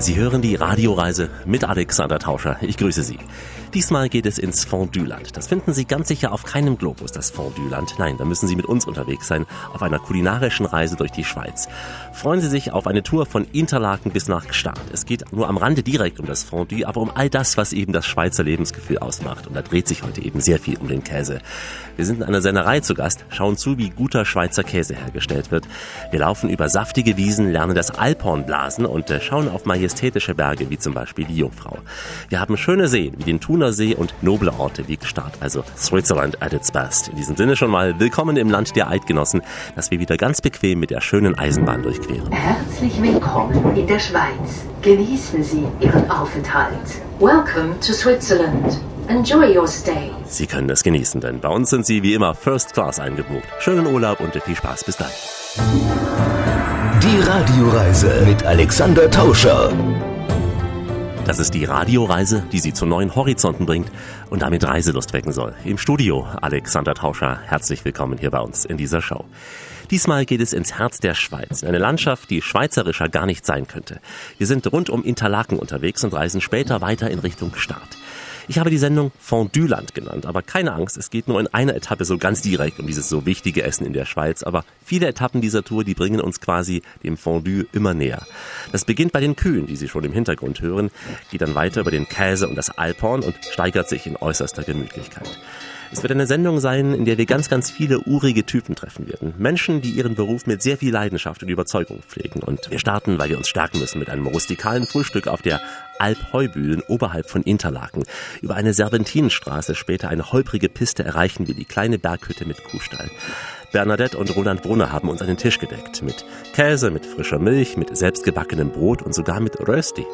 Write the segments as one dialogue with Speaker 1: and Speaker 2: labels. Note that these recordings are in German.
Speaker 1: Sie hören die Radioreise mit Alexander Tauscher. Ich grüße Sie. Diesmal geht es ins Fondue-Land. Das finden Sie ganz sicher auf keinem Globus, das Fondue-Land. Nein, da müssen Sie mit uns unterwegs sein, auf einer kulinarischen Reise durch die Schweiz. Freuen Sie sich auf eine Tour von Interlaken bis nach Gstaad. Es geht nur am Rande direkt um das Fondue, aber um all das, was eben das Schweizer Lebensgefühl ausmacht. Und da dreht sich heute eben sehr viel um den Käse. Wir sind in einer Sennerei zu Gast, schauen zu, wie guter Schweizer Käse hergestellt wird. Wir laufen über saftige Wiesen, lernen das Alphorn blasen und äh, schauen auf majestätische Berge, wie zum Beispiel die Jungfrau. Wir haben schöne Seen, wie den Thun Thunersee und noble Orte wie Gstaad, also Switzerland at its best. In diesem Sinne schon mal willkommen im Land der Eidgenossen, dass wir wieder ganz bequem mit der schönen Eisenbahn durchqueren.
Speaker 2: Herzlich willkommen in der Schweiz. Genießen Sie Ihren Aufenthalt. Welcome to Switzerland. Enjoy your stay.
Speaker 1: Sie können es genießen, denn bei uns sind Sie wie immer First Class eingebucht. Schönen Urlaub und viel Spaß bis dann.
Speaker 3: Die Radioreise mit Alexander Tauscher.
Speaker 1: Das ist die Radioreise, die Sie zu neuen Horizonten bringt und damit Reiselust wecken soll. Im Studio Alexander Tauscher, herzlich willkommen hier bei uns in dieser Show. Diesmal geht es ins Herz der Schweiz, in eine Landschaft, die schweizerischer gar nicht sein könnte. Wir sind rund um Interlaken unterwegs und reisen später weiter in Richtung Start. Ich habe die Sendung Fondue-Land genannt, aber keine Angst, es geht nur in einer Etappe so ganz direkt um dieses so wichtige Essen in der Schweiz. Aber viele Etappen dieser Tour, die bringen uns quasi dem Fondue immer näher. Das beginnt bei den Kühen, die Sie schon im Hintergrund hören, geht dann weiter über den Käse und das Alphorn und steigert sich in äußerster Gemütlichkeit. Es wird eine Sendung sein, in der wir ganz, ganz viele urige Typen treffen werden. Menschen, die ihren Beruf mit sehr viel Leidenschaft und Überzeugung pflegen. Und wir starten, weil wir uns stärken müssen, mit einem rustikalen Frühstück auf der Alp Heubühlen oberhalb von Interlaken. Über eine Serpentinenstraße, später eine holprige Piste erreichen wir die kleine Berghütte mit Kuhstall. Bernadette und Roland Brunner haben uns einen Tisch gedeckt. Mit Käse, mit frischer Milch, mit selbstgebackenem Brot und sogar mit Rösti.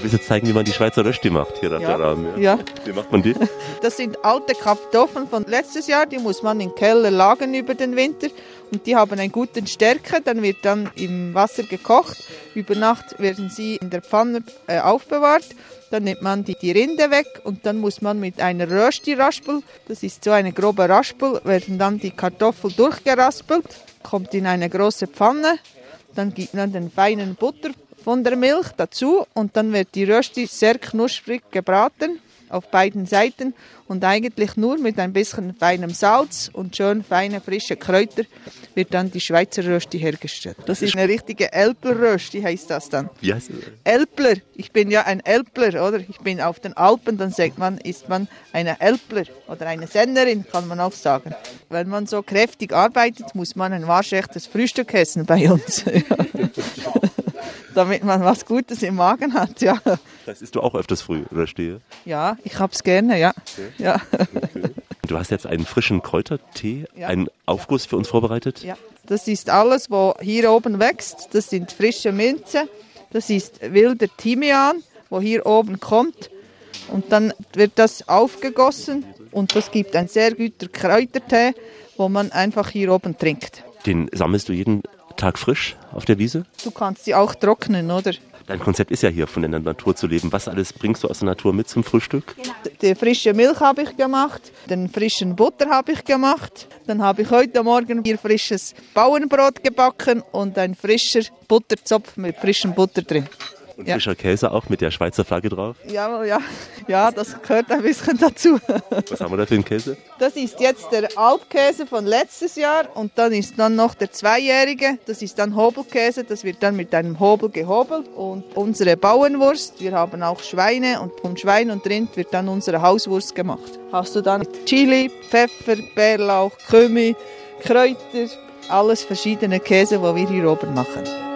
Speaker 1: Du willst jetzt zeigen, wie man die Schweizer Rösti macht hier auf
Speaker 4: Ja.
Speaker 1: der Rahmen.
Speaker 4: Ja.
Speaker 1: Wie macht man die?
Speaker 4: Das sind alte Kartoffeln von letztes Jahr, die muss man im Keller lagern über den Winter und die haben einen guten Stärke, dann wird dann im Wasser gekocht. Über Nacht werden sie in der Pfanne äh, aufbewahrt. Dann nimmt man die, die Rinde weg und dann muss man mit einer Rösti-Raspel, das ist so eine grobe Raspel, werden dann die Kartoffel durchgeraspelt, kommt in eine große Pfanne, dann gibt man den feinen Butter von der Milch dazu und dann wird die Rösti sehr knusprig gebraten auf beiden Seiten und eigentlich nur mit ein bisschen feinem Salz und schön feine frische Kräuter wird dann die Schweizer Rösti hergestellt. Das ist eine richtige Elbler-Rösti, heißt das dann.
Speaker 1: Wie heißt es?
Speaker 4: Elbler, ich bin ja ein Elbler, oder? Ich bin auf den Alpen, dann sagt man, ist man eine Elbler oder eine Sennerin, kann man auch sagen. Wenn man so kräftig arbeitet, muss man ein waschechtes Frühstück essen bei uns. Damit man was Gutes im Magen hat, ja.
Speaker 1: Das isst du auch öfters früh, Rösti.
Speaker 4: Ja, ich hab's gerne, ja. Ja.
Speaker 1: Du hast jetzt einen frischen Kräutertee,
Speaker 4: Ja.
Speaker 1: einen Aufguss für uns vorbereitet.
Speaker 4: Ja, das ist alles, was hier oben wächst. Das sind frische Minze, das ist wilder Thymian, wo hier oben kommt. Und dann wird das aufgegossen und das gibt ein sehr guter Kräutertee, wo man einfach hier oben trinkt.
Speaker 1: Den sammelst du jeden Tag frisch auf der Wiese.
Speaker 4: Du kannst sie auch trocknen, oder?
Speaker 1: Dein Konzept ist ja hier, von der Natur zu leben. Was alles bringst du aus der Natur mit zum Frühstück?
Speaker 4: Die frische Milch habe ich gemacht, den frischen Butter habe ich gemacht. Dann habe ich heute Morgen hier frisches Bauernbrot gebacken und ein frischer Butterzopf mit frischem Butter drin.
Speaker 1: Und
Speaker 4: Ja.
Speaker 1: frischer Käse auch mit der Schweizer Flagge drauf.
Speaker 4: Ja, ja, ja, das gehört ein bisschen dazu.
Speaker 1: Was haben wir da für einen Käse?
Speaker 4: Das ist jetzt der Alpkäse von letztes Jahr und dann ist dann noch der zweijährige. Das ist dann Hobelkäse. Das wird dann mit einem Hobel gehobelt und unsere Bauernwurst. Wir haben auch Schweine und vom Schwein und Rind wird dann unsere Hauswurst gemacht. Hast du dann Chili, Pfeffer, Bärlauch, Kümmel, Kräuter, alles verschiedene Käse, die wir hier oben machen.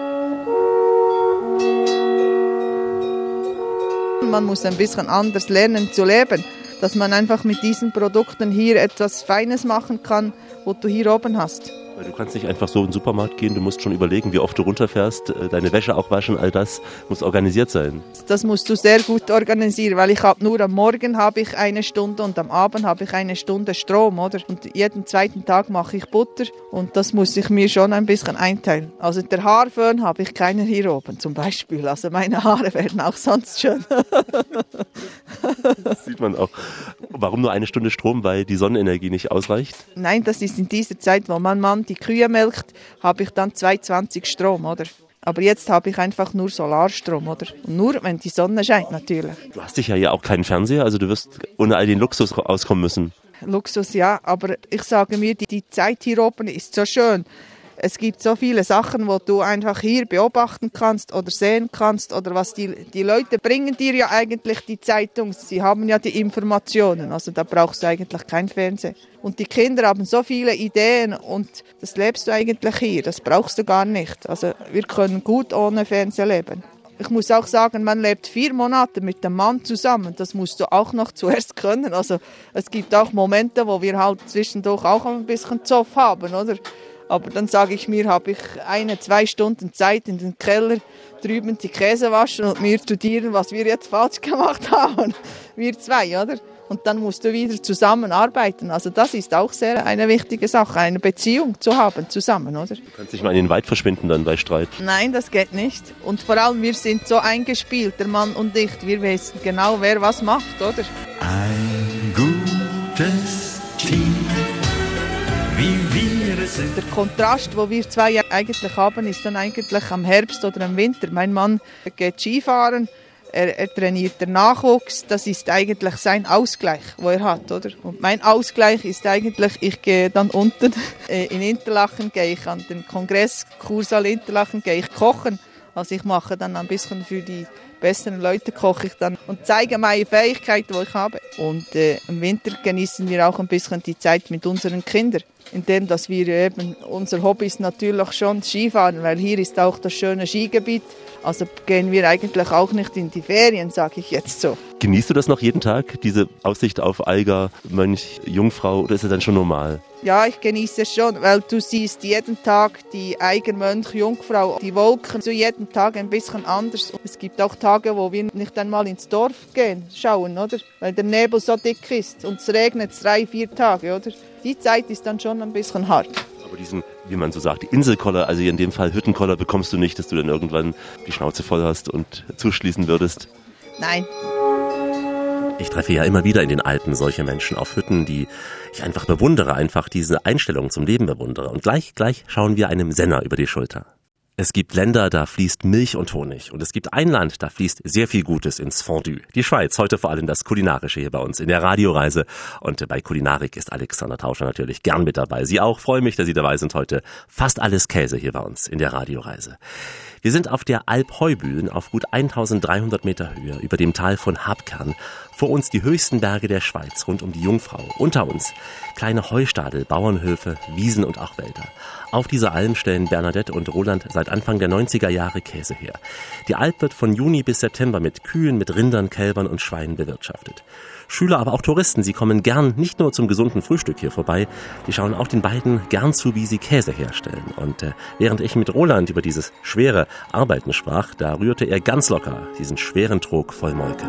Speaker 4: Man muss ein bisschen anders lernen zu leben, dass man einfach mit diesen Produkten hier etwas Feines machen kann, wo du hier oben hast.
Speaker 1: Weil du kannst nicht einfach so in den Supermarkt gehen, du musst schon überlegen, wie oft du runterfährst, äh, deine Wäsche auch waschen, all das muss organisiert sein.
Speaker 4: Das musst du sehr gut organisieren, weil ich habe nur am Morgen habe ich eine Stunde und am Abend habe ich eine Stunde Strom, oder? Und jeden zweiten Tag mache ich Butter und das muss ich mir schon ein bisschen einteilen. Also der Haarföhn habe ich keinen hier oben zum Beispiel. Also meine Haare werden auch sonst schön.
Speaker 1: Das sieht man auch. Warum nur eine Stunde Strom? Weil die Sonnenenergie nicht ausreicht?
Speaker 4: Nein, das ist in dieser Zeit, wo mein Mann die Kühe melkt, habe ich dann 220 Strom, oder? Aber jetzt habe ich einfach nur Solarstrom, oder? Und nur, wenn die Sonne scheint, natürlich.
Speaker 1: Du hast dich ja hier auch keinen Fernseher, also du wirst ohne all den Luxus auskommen müssen.
Speaker 4: Luxus, ja, aber ich sage mir, die, die Zeit hier oben ist so schön. Es gibt so viele Sachen, wo du einfach hier beobachten kannst oder sehen kannst oder was die, die Leute bringen dir ja eigentlich die Zeitung. Sie haben ja die Informationen, also da brauchst du eigentlich kein Fernsehen. Und die Kinder haben so viele Ideen und das lebst du eigentlich hier, das brauchst du gar nicht. Also wir können gut ohne Fernsehen leben. Ich muss auch sagen, man lebt vier Monate mit dem Mann zusammen. Das musst du auch noch zuerst können. Also es gibt auch Momente, wo wir halt zwischendurch auch ein bisschen Zoff haben, oder? Aber dann sage ich mir, habe ich eine, zwei Stunden Zeit in den Keller drüben die Käse waschen und mir studieren, was wir jetzt falsch gemacht haben. Wir zwei, oder? Und dann musst du wieder zusammenarbeiten. Also das ist auch sehr eine wichtige Sache, eine Beziehung zu haben zusammen, oder?
Speaker 1: Du kannst dich mal in den Wald verschwinden dann bei Streit.
Speaker 4: Nein, das geht nicht. Und vor allem, wir sind so eingespielt, der Mann und ich. Wir wissen genau, wer was macht, oder?
Speaker 5: Ein gutes
Speaker 4: Der Kontrast, wo wir zwei eigentlich haben, ist dann eigentlich am Herbst oder am Winter. Mein Mann geht Skifahren, er, er trainiert den Nachwuchs. Das ist eigentlich sein Ausgleich, wo er hat, oder? Und mein Ausgleich ist eigentlich, ich gehe dann unten äh, in Interlachen, gehe ich an den Kongress Kursaal Interlachen, gehe ich kochen. Also ich mache dann ein bisschen für die besseren Leute koche ich dann und zeige meine Fähigkeiten, die ich habe. Und äh, im Winter genießen wir auch ein bisschen die Zeit mit unseren Kindern, indem dass wir eben unser Hobby ist natürlich schon Skifahren, weil hier ist auch das schöne Skigebiet. Also gehen wir eigentlich auch nicht in die Ferien, sage ich jetzt so.
Speaker 1: Genießt du das noch jeden Tag, diese Aussicht auf Alga, Mönch, Jungfrau, oder ist es dann schon normal?
Speaker 4: Ja, ich genieße es schon, weil du siehst jeden Tag die Eiger, Mönch, Jungfrau, die Wolken, so jeden Tag ein bisschen anders. Und es gibt auch Tage, wo wir nicht einmal ins Dorf gehen, schauen, oder? Weil der Nebel so dick ist und es regnet drei, vier Tage, oder? Die Zeit ist dann schon ein bisschen hart.
Speaker 1: Aber diesen, wie man so sagt, Inselkoller, also in dem Fall Hüttenkoller, bekommst du nicht, dass du dann irgendwann die Schnauze voll hast und zuschließen würdest.
Speaker 4: Nein,
Speaker 1: Ich treffe ja immer wieder in den Alpen solche Menschen auf Hütten, die ich einfach bewundere, einfach diese Einstellung zum Leben bewundere. Und gleich, gleich schauen wir einem Senner über die Schulter. Es gibt Länder, da fließt Milch und Honig. Und es gibt ein Land, da fließt sehr viel Gutes ins Fondue. Die Schweiz, heute vor allem das Kulinarische hier bei uns in der Radioreise. Und bei Kulinarik ist Alexander Tauscher natürlich gern mit dabei. Sie auch, freue mich, dass Sie dabei sind heute. Fast alles Käse hier bei uns in der Radioreise. Wir sind auf der Alp Heubühlen auf gut 1300 Meter Höhe über dem Tal von Habkern. Vor uns die höchsten Berge der Schweiz rund um die Jungfrau. Unter uns kleine Heustadel, Bauernhöfe, Wiesen und auch Wälder. Auf dieser Alm stellen Bernadette und Roland seit Anfang der 90er Jahre Käse her. Die Alp wird von Juni bis September mit Kühen, mit Rindern, Kälbern und Schweinen bewirtschaftet. Schüler, aber auch Touristen, sie kommen gern nicht nur zum gesunden Frühstück hier vorbei, die schauen auch den beiden gern zu, wie sie Käse herstellen. Und äh, während ich mit Roland über dieses schwere Arbeiten sprach, da rührte er ganz locker diesen schweren Trog voll Molke.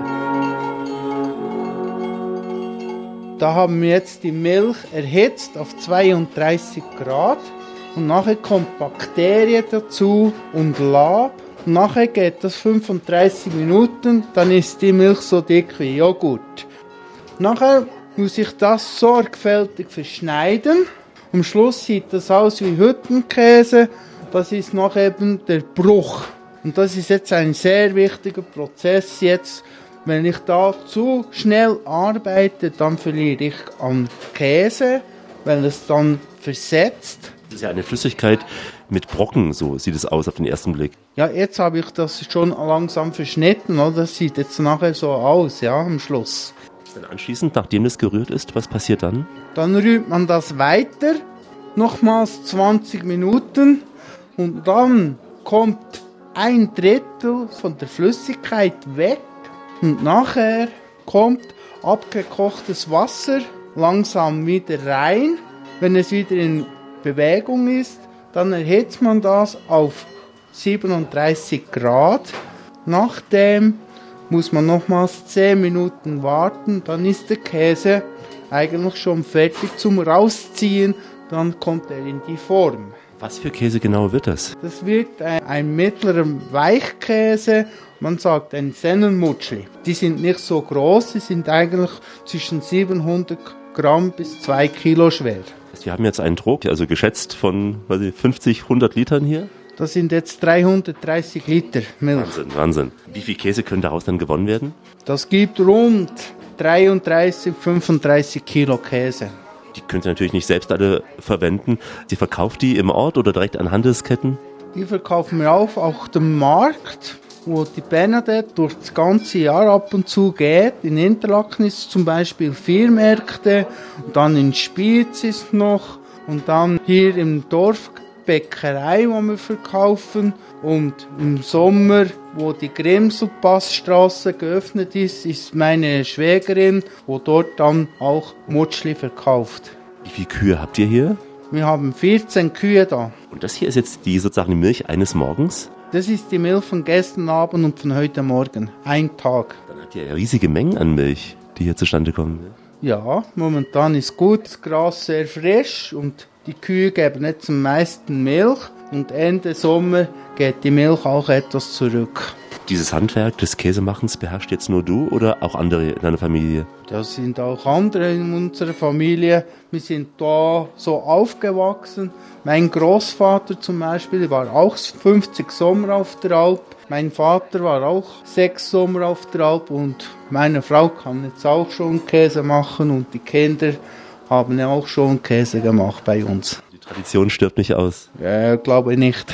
Speaker 6: Da haben wir jetzt die Milch erhitzt auf 32 Grad und nachher kommt Bakterien dazu und Lab. Nachher geht das 35 Minuten, dann ist die Milch so dick wie Joghurt. Nachher muss ich das sorgfältig verschneiden. Am Schluss sieht das aus wie Hüttenkäse. Das ist noch eben der Bruch. Und das ist jetzt ein sehr wichtiger Prozess jetzt. Wenn ich da zu schnell arbeite, dann verliere ich an Käse, weil es dann versetzt.
Speaker 1: Das ist ja eine Flüssigkeit mit Brocken, so sieht es aus auf den ersten Blick.
Speaker 6: Ja, jetzt habe ich das schon langsam verschnitten, oder? Das sieht jetzt nachher so aus, ja, am Schluss.
Speaker 1: Dann anschließend, nachdem es gerührt ist, was passiert dann?
Speaker 6: Dann rührt man das weiter, nochmals 20 Minuten und dann kommt ein Drittel von der Flüssigkeit weg und nachher kommt abgekochtes Wasser langsam wieder rein. Wenn es wieder in Bewegung ist, dann erhitzt man das auf 37 Grad. Nachdem muss man nochmals 10 Minuten warten, dann ist der Käse eigentlich schon fertig zum Rausziehen, dann kommt er in die Form.
Speaker 1: Was für Käse genau wird das?
Speaker 6: Das wird ein, ein mittlerer Weichkäse Man sagt ein Sennenmutschli. Die sind nicht so groß, sie sind eigentlich zwischen 700 Gramm bis 2 Kilo schwer.
Speaker 1: Wir haben jetzt einen Druck, also geschätzt von weiß ich, 50, 100 Litern hier.
Speaker 6: Das sind jetzt 330 Liter Milch.
Speaker 1: Wahnsinn, Wahnsinn. Wie viel Käse können daraus dann gewonnen werden?
Speaker 6: Das gibt rund 33, 35 Kilo Käse.
Speaker 1: Die könnt ihr natürlich nicht selbst alle verwenden. Sie verkauft die im Ort oder direkt an Handelsketten?
Speaker 6: Die verkaufen wir auf, auch dem Markt, wo die Bernadette durch das ganze Jahr ab und zu geht. In Interlaken ist zum Beispiel vier Märkte, und dann in Spiez ist noch und dann hier im Dorf Bäckerei, wo wir verkaufen. Und im Sommer, wo die Grimselpassstraße geöffnet ist, ist meine Schwägerin, wo dort dann auch Mutschli verkauft.
Speaker 1: Wie viele Kühe habt ihr hier?
Speaker 6: Wir haben 14 Kühe da.
Speaker 1: Und das hier ist jetzt die sozusagen die Milch eines Morgens?
Speaker 6: Das ist die Milch von gestern Abend und von heute Morgen. Ein Tag.
Speaker 1: Dann habt ihr ja riesige Mengen an Milch, die hier zustande kommen.
Speaker 6: Ja, momentan ist gut, das Gras sehr frisch und die Kühe geben jetzt am meisten Milch und Ende Sommer geht die Milch auch etwas zurück.
Speaker 1: Dieses Handwerk des Käsemachens beherrscht jetzt nur du oder auch andere in deiner Familie?
Speaker 6: Das sind auch andere in unserer Familie. Wir sind da so aufgewachsen. Mein Großvater zum Beispiel war auch 50 Sommer auf der Alp. Mein Vater war auch sechs Sommer auf der Alp und meine Frau kann jetzt auch schon Käse machen und die Kinder haben ja auch schon Käse gemacht bei uns.
Speaker 1: Die Tradition stirbt nicht aus.
Speaker 6: Äh, glaube nicht.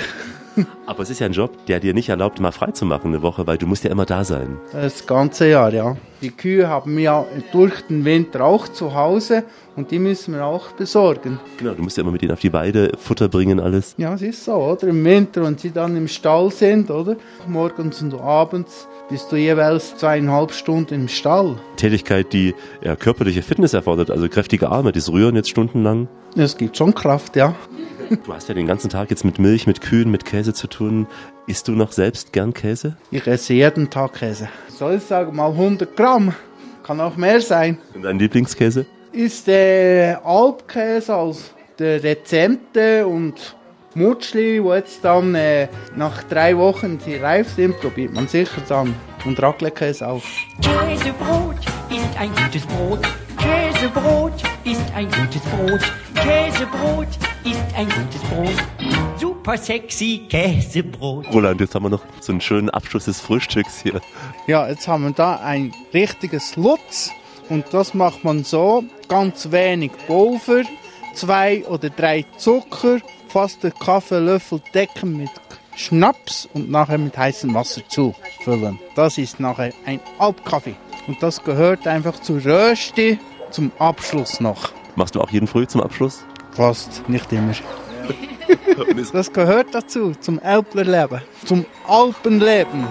Speaker 1: Aber es ist ja ein Job, der dir nicht erlaubt, mal frei zu machen eine Woche, weil du musst ja immer da sein.
Speaker 6: Das ganze Jahr, ja. Die Kühe haben wir ja durch den Winter auch zu Hause und die müssen wir auch besorgen.
Speaker 1: Genau, du musst ja immer mit denen auf die Weide, Futter bringen, alles.
Speaker 6: Ja, es ist so, oder? Im Winter, wenn sie dann im Stall sind, oder? Morgens und abends bist du jeweils zweieinhalb Stunden im Stall.
Speaker 1: Tätigkeit, die ja, körperliche Fitness erfordert, also kräftige Arme, das Rühren jetzt stundenlang.
Speaker 6: Es gibt schon Kraft, ja.
Speaker 1: Du hast ja den ganzen Tag jetzt mit Milch, mit Kühen, mit Käse zu tun. Isst du noch selbst gern Käse?
Speaker 6: Ich esse jeden Tag Käse. Soll ich sagen, mal 100 Gramm. Kann auch mehr sein.
Speaker 1: Und dein Lieblingskäse?
Speaker 6: Ist der Alpkäse als der Rezente und Mutschli, wo jetzt dann äh, nach drei Wochen die reif sind, probiert man sicher dann. Und Raclette-Käse auch.
Speaker 7: Käsebrot ist ein gutes Brot. Käsebrot ist ein gutes Brot. Käsebrot ist ein gutes Brot. Super sexy Käsebrot.
Speaker 1: Roland, jetzt haben wir noch so einen schönen Abschluss des Frühstücks hier.
Speaker 6: Ja, jetzt haben wir da ein richtiges Lutz. Und das macht man so, ganz wenig Pulver, zwei oder drei Zucker, fast einen Kaffeelöffel decken mit Schnaps und nachher mit heißem Wasser zufüllen. Das ist nachher ein Alpkaffee. Und das gehört einfach zur Rösti zum Abschluss noch.
Speaker 1: Machst du auch jeden Früh zum Abschluss?
Speaker 6: Fast, nicht immer. Das gehört dazu, zum Alplerleben, zum Alpenleben.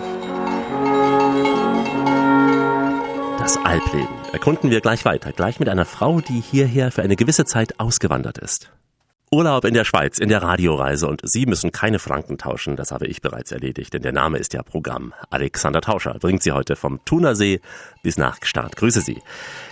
Speaker 1: Das Alpleben erkunden wir gleich weiter, gleich mit einer Frau, die hierher für eine gewisse Zeit ausgewandert ist. Urlaub in der Schweiz, in der Radioreise. Und Sie müssen keine Franken tauschen, das habe ich bereits erledigt, denn der Name ist ja Programm. Alexander Tauscher bringt Sie heute vom Thunersee bis nach Gstaad. Grüße Sie.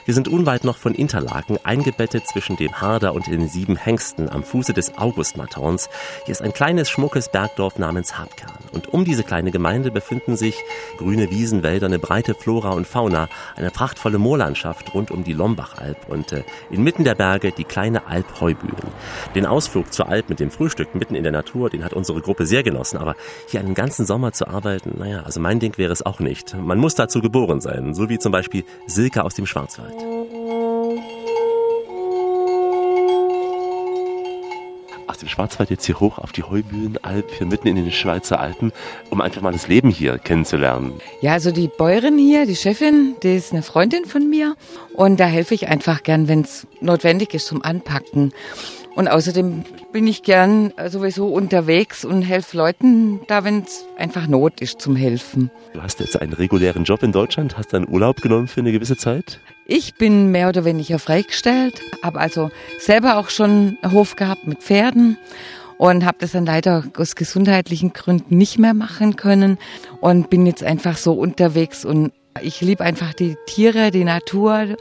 Speaker 1: Wir sind unweit noch von Interlaken, eingebettet zwischen dem Harder und den sieben Hengsten am Fuße des Augustmatons. Hier ist ein kleines, schmuckes Bergdorf namens Hartkern. Und um diese kleine Gemeinde befinden sich grüne Wiesenwälder, eine breite Flora und Fauna, eine prachtvolle Moorlandschaft rund um die Lombachalb und äh, inmitten der Berge die kleine Alp Heubühlen. Den Ausflug zur Alp mit dem Frühstück mitten in der Natur, den hat unsere Gruppe sehr genossen, aber hier einen ganzen Sommer zu arbeiten, naja, also mein Ding wäre es auch nicht. Man muss dazu geboren sein, so wie zum Beispiel Silke aus dem Schwarzwald. Aus dem Schwarzwald jetzt hier hoch auf die Heubühlenalp, hier mitten in den Schweizer Alpen, um einfach mal das Leben hier kennenzulernen.
Speaker 8: Ja, also die Bäuerin hier, die Chefin, die ist eine Freundin von mir und da helfe ich einfach gern, wenn es notwendig ist zum Anpacken. Und außerdem bin ich gern sowieso unterwegs und helfe Leuten da, wenn es einfach Not ist zum Helfen.
Speaker 1: Du hast jetzt einen regulären Job in Deutschland, hast dann Urlaub genommen für eine gewisse Zeit?
Speaker 8: Ich bin mehr oder weniger freigestellt, habe also selber auch schon einen Hof gehabt mit Pferden und habe das dann leider aus gesundheitlichen Gründen nicht mehr machen können und bin jetzt einfach so unterwegs und ich liebe einfach die Tiere, die Natur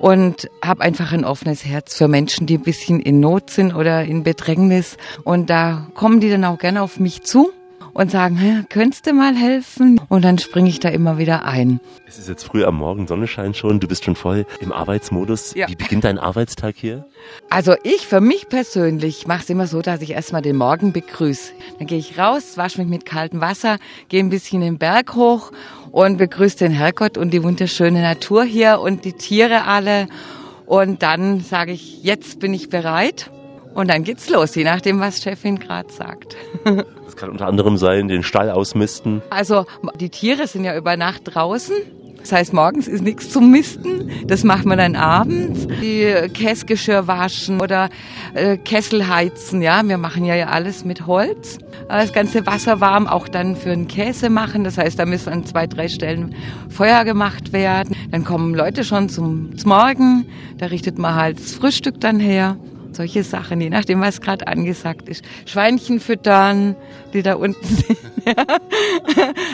Speaker 8: und habe einfach ein offenes Herz für Menschen, die ein bisschen in Not sind oder in Bedrängnis und da kommen die dann auch gerne auf mich zu. und sagen, "Hä, könntest du mal helfen? Und dann springe ich da immer wieder ein.
Speaker 1: Es ist jetzt früh am Morgen, Sonnenschein schon, du bist schon voll im Arbeitsmodus.
Speaker 8: Ja.
Speaker 1: Wie beginnt dein Arbeitstag hier?
Speaker 8: Also ich für mich persönlich mache es immer so, dass ich erstmal den Morgen begrüße. Dann gehe ich raus, wasche mich mit kaltem Wasser, gehe ein bisschen den Berg hoch und begrüße den Herrgott und die wunderschöne Natur hier und die Tiere alle. Und dann sage ich, jetzt bin ich bereit. Und dann geht's los, je nachdem, was Chefin gerade sagt.
Speaker 1: Das kann unter anderem sein, den Stall ausmisten.
Speaker 8: Also die Tiere sind ja über Nacht draußen. Das heißt, morgens ist nichts zum Misten. Das macht man dann abends. Die Käsgeschirr waschen oder äh, Kessel heizen. Ja, wir machen ja alles mit Holz. Äh, Das ganze Wasser warm auch dann für den Käse machen. Das heißt, da müssen an zwei, drei Stellen Feuer gemacht werden. Dann kommen Leute schon zum, zum Morgen. Da richtet man halt das Frühstück dann her. Solche Sachen, je nachdem, was gerade angesagt ist. Schweinchen füttern, die da unten sind.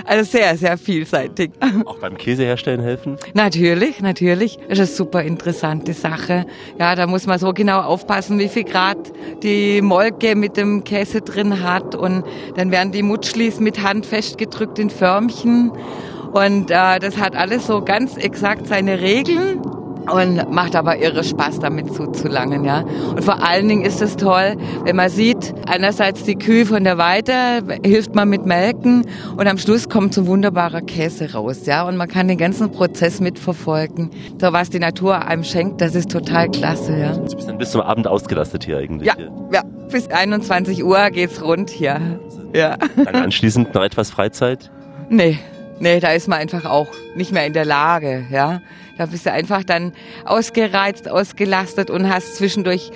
Speaker 8: also sehr, sehr vielseitig.
Speaker 1: Auch beim Käse herstellen helfen.
Speaker 8: Natürlich, natürlich. Das ist eine super interessante Sache. Ja, da muss man so genau aufpassen, wie viel Grad die Molke mit dem Käse drin hat. Und dann werden die Mutschlis mit Hand festgedrückt in Förmchen. Und äh, das hat alles so ganz exakt seine Regeln. Und macht aber irre Spaß, damit zuzulangen, ja. Und vor allen Dingen ist es toll, wenn man sieht, einerseits die Kühe von der Weide, hilft man mit Melken und am Schluss kommt so wunderbarer Käse raus, ja. Und man kann den ganzen Prozess mitverfolgen. So was die Natur einem schenkt, das ist total klasse, ja.
Speaker 1: Du bist dann bis zum Abend ausgelastet hier eigentlich.
Speaker 8: Ja, ja. Bis 21 Uhr geht's rund hier. Ja.
Speaker 1: Dann anschließend noch etwas Freizeit.
Speaker 8: Nee, nee, da ist man einfach auch nicht mehr in der Lage, ja. Da bist du einfach dann ausgereizt, ausgelastet und hast zwischendurch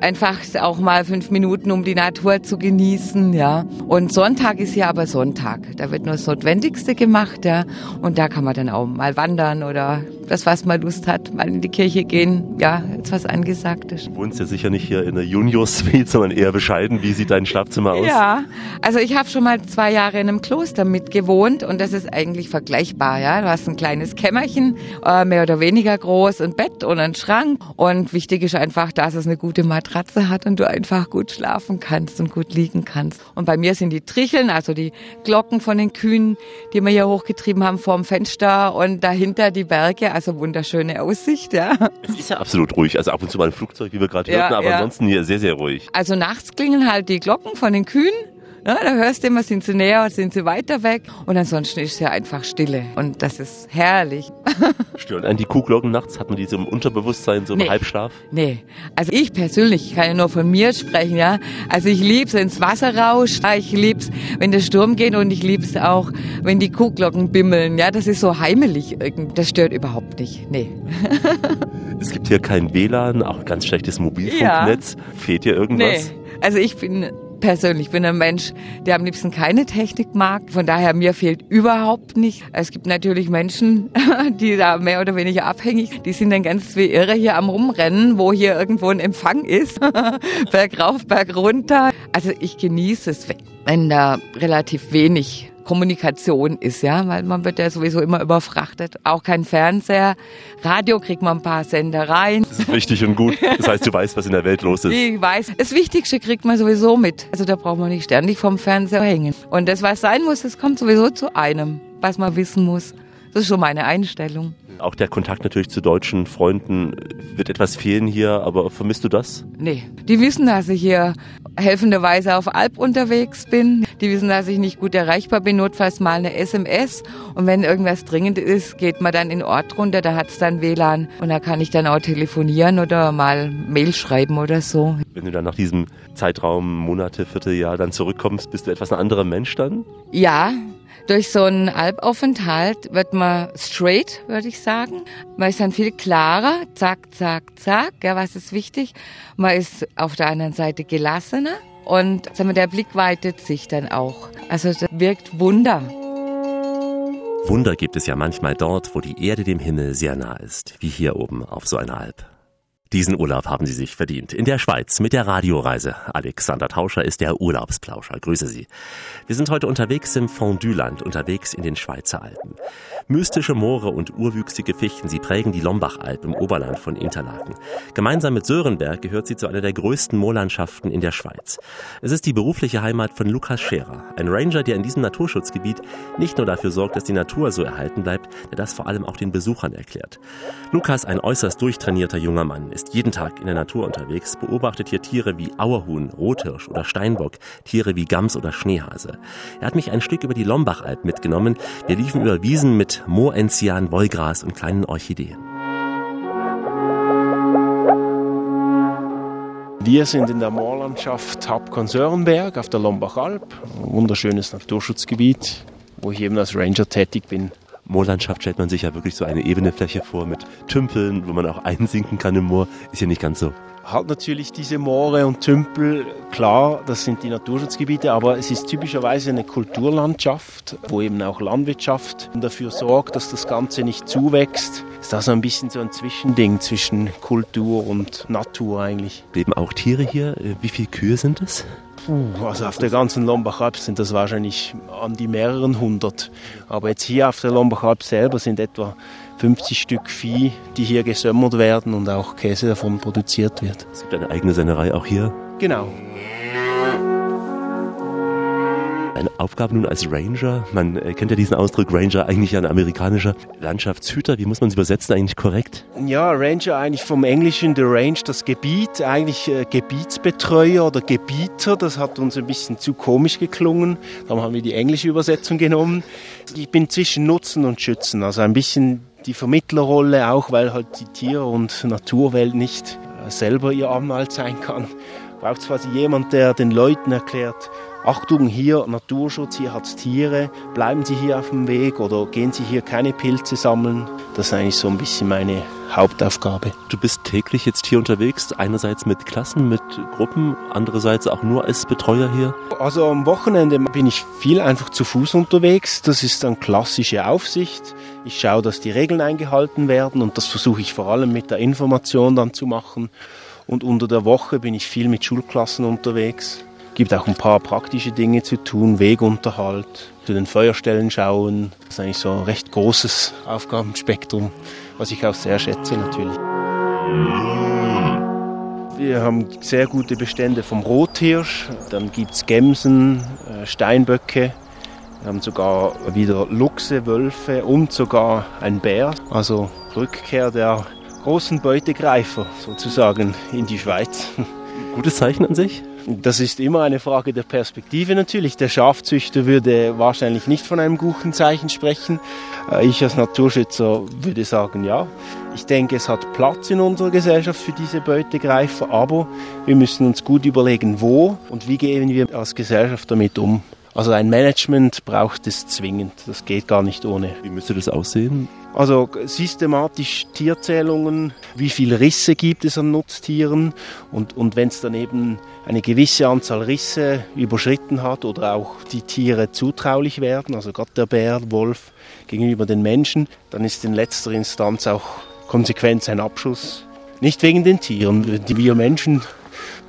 Speaker 8: einfach auch mal fünf Minuten, um die Natur zu genießen, ja. Und Sonntag ist ja aber Sonntag. Da wird nur das Notwendigste gemacht, ja. Und da kann man dann auch mal wandern oder das, was man Lust hat, mal in die Kirche gehen, ja, jetzt was angesagt ist.
Speaker 1: Du wohnst ja sicher nicht hier in der Junior-Suite, sondern eher bescheiden. Wie sieht dein Schlafzimmer aus?
Speaker 8: Ja, also ich habe schon mal zwei Jahre in einem Kloster mitgewohnt und das ist eigentlich vergleichbar. Ja, du hast ein kleines Kämmerchen, äh, mehr oder weniger groß, ein Bett und einen Schrank und wichtig ist einfach, dass es eine gute Matratze hat und du einfach gut schlafen kannst und gut liegen kannst. Und bei mir sind die Tricheln, also die Glocken von den Kühen, die wir hier hochgetrieben haben vorm Fenster und dahinter die Berge, also wunderschöne Aussicht. Ja.
Speaker 1: Es ist ja absolut ruhig. Also ab und zu mal ein Flugzeug, wie wir gerade
Speaker 8: Ja,
Speaker 1: hörten, aber
Speaker 8: ja.
Speaker 1: ansonsten hier sehr, sehr ruhig.
Speaker 8: Also nachts klingeln halt die Glocken von den Kühen. Ja, da hörst du immer, sind sie näher oder sind sie weiter weg. Und ansonsten ist es ja einfach Stille. Und das ist herrlich.
Speaker 1: Stören einen die Kuhglocken nachts? Hat man die so im Unterbewusstsein, so im
Speaker 8: Nee.
Speaker 1: Halbschlaf?
Speaker 8: Nee, also ich persönlich ich kann ja nur von mir sprechen, ja. Also ich lieb's, wenn's Wasser rauscht, ja, ich lieb's, wenn der Sturm geht und ich lieb's auch, wenn die Kuhglocken bimmeln, ja. Das ist so heimelig. Das stört überhaupt nicht, nee.
Speaker 1: Es gibt hier kein WLAN, auch ganz schlechtes Mobilfunknetz. Fehlt dir irgendwas?
Speaker 8: Nee, also ich bin persönlich bin ein Mensch, der am liebsten keine Technik mag. Von daher mir fehlt überhaupt nicht. Es gibt natürlich Menschen, die da mehr oder weniger abhängig, die sind dann ganz wie irre hier am rumrennen, wo hier irgendwo ein Empfang ist. berg rauf, berg runter. Also ich genieße es, wenn da relativ wenig Kommunikation ist, ja, weil man wird ja sowieso immer überfrachtet. Auch kein Fernseher. Radio kriegt man ein paar Sender rein.
Speaker 1: Das ist wichtig und gut. Das heißt, du weißt, was in der Welt los ist.
Speaker 8: Ich weiß, das Wichtigste kriegt man sowieso mit. Also da braucht man nicht ständig vom Fernseher hängen. Und das, was sein muss, das kommt sowieso zu einem, was man wissen muss. Das ist schon meine Einstellung.
Speaker 1: Auch der Kontakt natürlich zu deutschen Freunden wird etwas fehlen hier, aber vermisst du das?
Speaker 8: Nee, die wissen, dass ich hier helfenderweise auf Alp unterwegs bin. Die wissen, dass ich nicht gut erreichbar bin, notfalls mal eine SMS. Und wenn irgendwas dringend ist, geht man dann in den Ort runter, da hat's dann WLAN. Und da kann ich dann auch telefonieren oder mal Mail schreiben oder so.
Speaker 1: Wenn du dann nach diesem Zeitraum, Monate, Vierteljahr dann zurückkommst, bist du etwas ein anderer Mensch dann?
Speaker 8: Ja, durch so einen Albaufenthalt wird man straight, würde ich sagen. Man ist dann viel klarer, zack, zack, zack. Ja, was ist wichtig? Man ist auf der anderen Seite gelassener und sagen wir, der Blick weitet sich dann auch. Also das wirkt Wunder.
Speaker 1: Wunder gibt es ja manchmal dort, wo die Erde dem Himmel sehr nah ist, wie hier oben auf so einer Alp. Diesen Urlaub haben Sie sich verdient. In der Schweiz mit der Radioreise. Alexander Tauscher ist der Urlaubsplauscher. Grüße Sie. Wir sind heute unterwegs im Fondue-Land, unterwegs in den Schweizer Alpen. Mystische Moore und urwüchsige Fichten, sie prägen die Lombachalp im Oberland von Interlaken. Gemeinsam mit Sörenberg gehört sie zu einer der größten Moorlandschaften in der Schweiz. Es ist die berufliche Heimat von Lukas Scherer, ein Ranger, der in diesem Naturschutzgebiet nicht nur dafür sorgt, dass die Natur so erhalten bleibt, der das vor allem auch den Besuchern erklärt. Lukas, ein äußerst durchtrainierter junger Mann, ist jeden Tag in der Natur unterwegs, beobachtet hier Tiere wie Auerhuhn, Rothirsch oder Steinbock, Tiere wie Gams oder Schneehase. Er hat mich ein Stück über die Lombachalp mitgenommen. Wir liefen über Wiesen mit Moorenzian, Wollgras und kleinen Orchideen.
Speaker 9: Wir sind in der Moorlandschaft Hauptkonsörnberg auf der Lombachalp, ein wunderschönes Naturschutzgebiet, wo ich eben als Ranger tätig bin.
Speaker 1: Moorlandschaft stellt man sich ja wirklich so eine ebene Fläche vor mit Tümpeln, wo man auch einsinken kann im Moor. Ist ja nicht ganz so.
Speaker 9: Hat natürlich diese Moore und Tümpel, klar, das sind die Naturschutzgebiete, aber es ist typischerweise eine Kulturlandschaft, wo eben auch Landwirtschaft dafür sorgt, dass das Ganze nicht zuwächst. Ist da so ein bisschen so ein Zwischending zwischen Kultur und Natur eigentlich.
Speaker 1: Leben auch Tiere hier? Wie viele Kühe sind es?
Speaker 9: Puh, also auf der ganzen Lombachalp sind das wahrscheinlich an die mehreren hundert. Aber jetzt hier auf der Lombachalp selber sind etwa 50 Stück Vieh, die hier gesömmert werden und auch Käse davon produziert wird.
Speaker 1: Es gibt eine eigene Sennerei auch hier.
Speaker 9: Genau.
Speaker 1: Eine Aufgabe nun als Ranger, man äh, kennt ja diesen Ausdruck Ranger, eigentlich ein amerikanischer Landschaftshüter. Wie muss man es übersetzen eigentlich korrekt?
Speaker 9: Ja, Ranger eigentlich vom Englischen the Range, das Gebiet, eigentlich äh, Gebietsbetreuer oder Gebieter. Das hat uns ein bisschen zu komisch geklungen. Darum haben wir die englische Übersetzung genommen. Ich bin zwischen Nutzen und Schützen, also ein bisschen die Vermittlerrolle auch, weil halt die Tier- und Naturwelt nicht äh, selber ihr Anwalt sein kann. Braucht quasi jemand, der den Leuten erklärt, Achtung, hier Naturschutz, hier hat es Tiere, bleiben Sie hier auf dem Weg oder gehen Sie hier keine Pilze sammeln. Das ist eigentlich so ein bisschen meine Hauptaufgabe.
Speaker 1: Du bist täglich jetzt hier unterwegs, einerseits mit Klassen, mit Gruppen, andererseits auch nur als Betreuer hier?
Speaker 9: Also am Wochenende bin ich viel einfach zu Fuß unterwegs. Das ist dann klassische Aufsicht. Ich schaue, dass die Regeln eingehalten werden und das versuche ich vor allem mit der Information dann zu machen. Und unter der Woche bin ich viel mit Schulklassen unterwegs gibt auch ein paar praktische Dinge zu tun, Wegunterhalt, zu den Feuerstellen schauen. Das ist eigentlich so ein recht großes Aufgabenspektrum, was ich auch sehr schätze natürlich. Wir haben sehr gute Bestände vom Rothirsch, dann gibt es Gämsen, äh, Steinböcke, wir haben sogar wieder Luchse, Wölfe und sogar ein Bär. Also Rückkehr der großen Beutegreifer sozusagen in die Schweiz.
Speaker 1: Gutes Zeichen an sich?
Speaker 9: Das ist immer eine Frage der Perspektive natürlich. Der Schafzüchter würde wahrscheinlich nicht von einem guten Zeichen sprechen. Äh, ich als Naturschützer würde sagen, ja. Ich denke, es hat Platz in unserer Gesellschaft für diese Beutegreifer, aber wir müssen uns gut überlegen, wo und wie gehen wir als Gesellschaft damit um. Also ein Management braucht es zwingend. Das geht gar nicht ohne.
Speaker 1: Wie müsste das aussehen?
Speaker 9: Also systematisch Tierzählungen, wie viele Risse gibt es an Nutztieren und, und wenn es dann eben eine gewisse Anzahl Risse überschritten hat oder auch die Tiere zutraulich werden, also gerade der Bär, Wolf gegenüber den Menschen, dann ist in letzter Instanz auch Konsequenz ein Abschuss. Nicht wegen den Tieren, die wir Menschen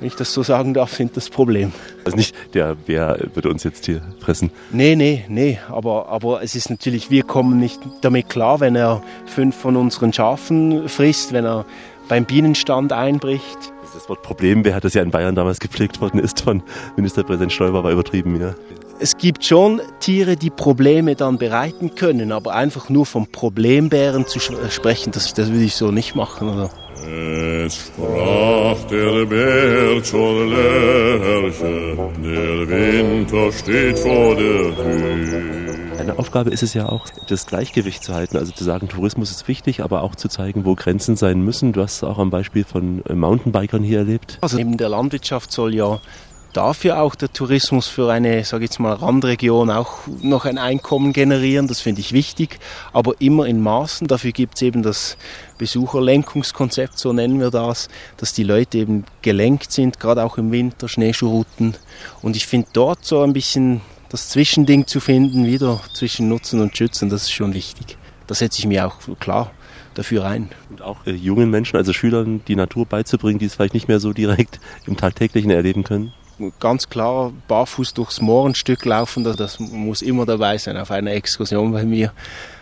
Speaker 9: wenn ich das so sagen darf, sind das Problem.
Speaker 1: Also nicht der Bär würde uns jetzt hier fressen.
Speaker 9: Nee, nee, nee. Aber, aber es ist natürlich, wir kommen nicht damit klar, wenn er fünf von unseren Schafen frisst, wenn er beim Bienenstand einbricht.
Speaker 1: Das Wort Problembär hat das ja in Bayern damals gepflegt worden ist von Ministerpräsident Stoiber, war übertrieben, ja.
Speaker 9: Es gibt schon Tiere, die Probleme dann bereiten können, aber einfach nur vom Problembären zu sprechen, das, das würde ich so nicht machen. Oder?
Speaker 10: Es sprach der Bär zur Lerche, der Winter steht vor der Tür.
Speaker 1: Eine Aufgabe ist es ja auch, das Gleichgewicht zu halten. Also zu sagen, Tourismus ist wichtig, aber auch zu zeigen, wo Grenzen sein müssen. Du hast auch am Beispiel von Mountainbikern hier erlebt.
Speaker 9: Also neben der Landwirtschaft soll ja dafür auch der Tourismus für eine, sage ich jetzt mal, Randregion auch noch ein Einkommen generieren. Das finde ich wichtig, aber immer in Maßen. Dafür gibt es eben das Besucherlenkungskonzept, so nennen wir das, dass die Leute eben gelenkt sind, gerade auch im Winter, Schneeschuhrouten. Und ich finde dort so ein bisschen das Zwischending zu finden, wieder zwischen Nutzen und Schützen, das ist schon wichtig. Da setze ich mir auch klar dafür ein.
Speaker 1: Und auch äh, jungen Menschen, also Schülern, die Natur beizubringen, die es vielleicht nicht mehr so direkt im Tagtäglichen erleben können?
Speaker 9: Ganz klar barfuß durchs Mohrenstück laufen, das, muss immer dabei sein auf einer Exkursion bei mir.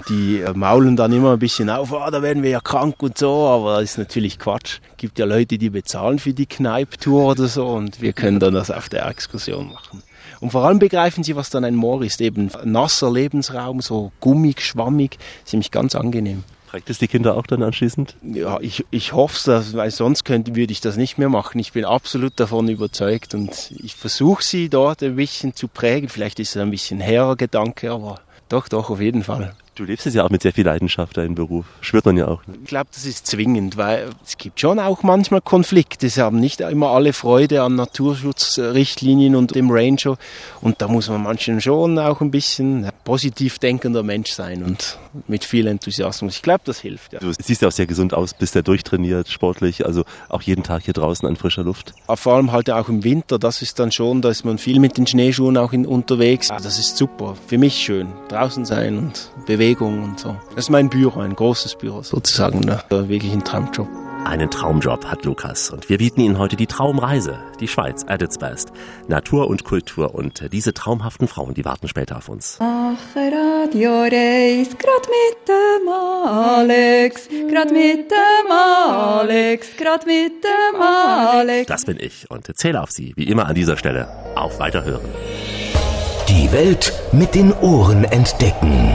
Speaker 9: Die äh, maulen dann immer ein bisschen auf, ah, da werden wir ja krank und so, aber das ist natürlich Quatsch. Gibt ja Leute, die bezahlen für die Kneipptour oder so und wir können dann das auf der Exkursion machen. Und vor allem begreifen sie, was dann ein Moor ist, eben nasser Lebensraum, so gummig, schwammig, ziemlich ganz angenehm.
Speaker 1: Prägt es die Kinder auch dann anschließend?
Speaker 9: Ja, ich, ich hoffe es, weil sonst könnte, würde ich das nicht mehr machen. Ich bin absolut davon überzeugt und ich versuche sie dort ein bisschen zu prägen. Vielleicht ist es ein bisschen herer Gedanke, aber doch, doch, auf jeden Fall.
Speaker 1: Du lebst es ja auch mit sehr viel Leidenschaft, deinen Beruf. Spürt man ja auch.
Speaker 9: Ich glaube, das ist zwingend, weil es gibt schon auch manchmal Konflikte. Sie haben nicht immer alle Freude an Naturschutzrichtlinien und dem Ranger. Und da muss man manchmal schon auch ein bisschen positiv denkender Mensch sein und mit viel Enthusiasmus. Ich glaube, das hilft. Ja.
Speaker 1: Du siehst ja auch sehr gesund aus, bist ja durchtrainiert, sportlich, also auch jeden Tag hier draußen an frischer Luft.
Speaker 9: Aber vor allem halt auch im Winter, das ist dann schon, da ist man viel mit den Schneeschuhen auch in, unterwegs. Ah, das ist super. Für mich schön. Draußen sein und bewegen Bewegung und so. Das ist mein Büro, ein großes Büro sozusagen, ne? wirklich ein Traumjob.
Speaker 1: Einen Traumjob hat Lukas und wir bieten Ihnen heute die Traumreise, die Schweiz at its best. Natur und Kultur und diese traumhaften Frauen, die warten später auf uns.
Speaker 11: Ach, Radio Reis, grad mit dem Alex, grad mit dem Alex, grad mit dem Alex.
Speaker 1: Das bin ich und zähle auf Sie, wie immer an dieser Stelle. Auf Weiterhören.
Speaker 3: Die Welt mit den Ohren entdecken.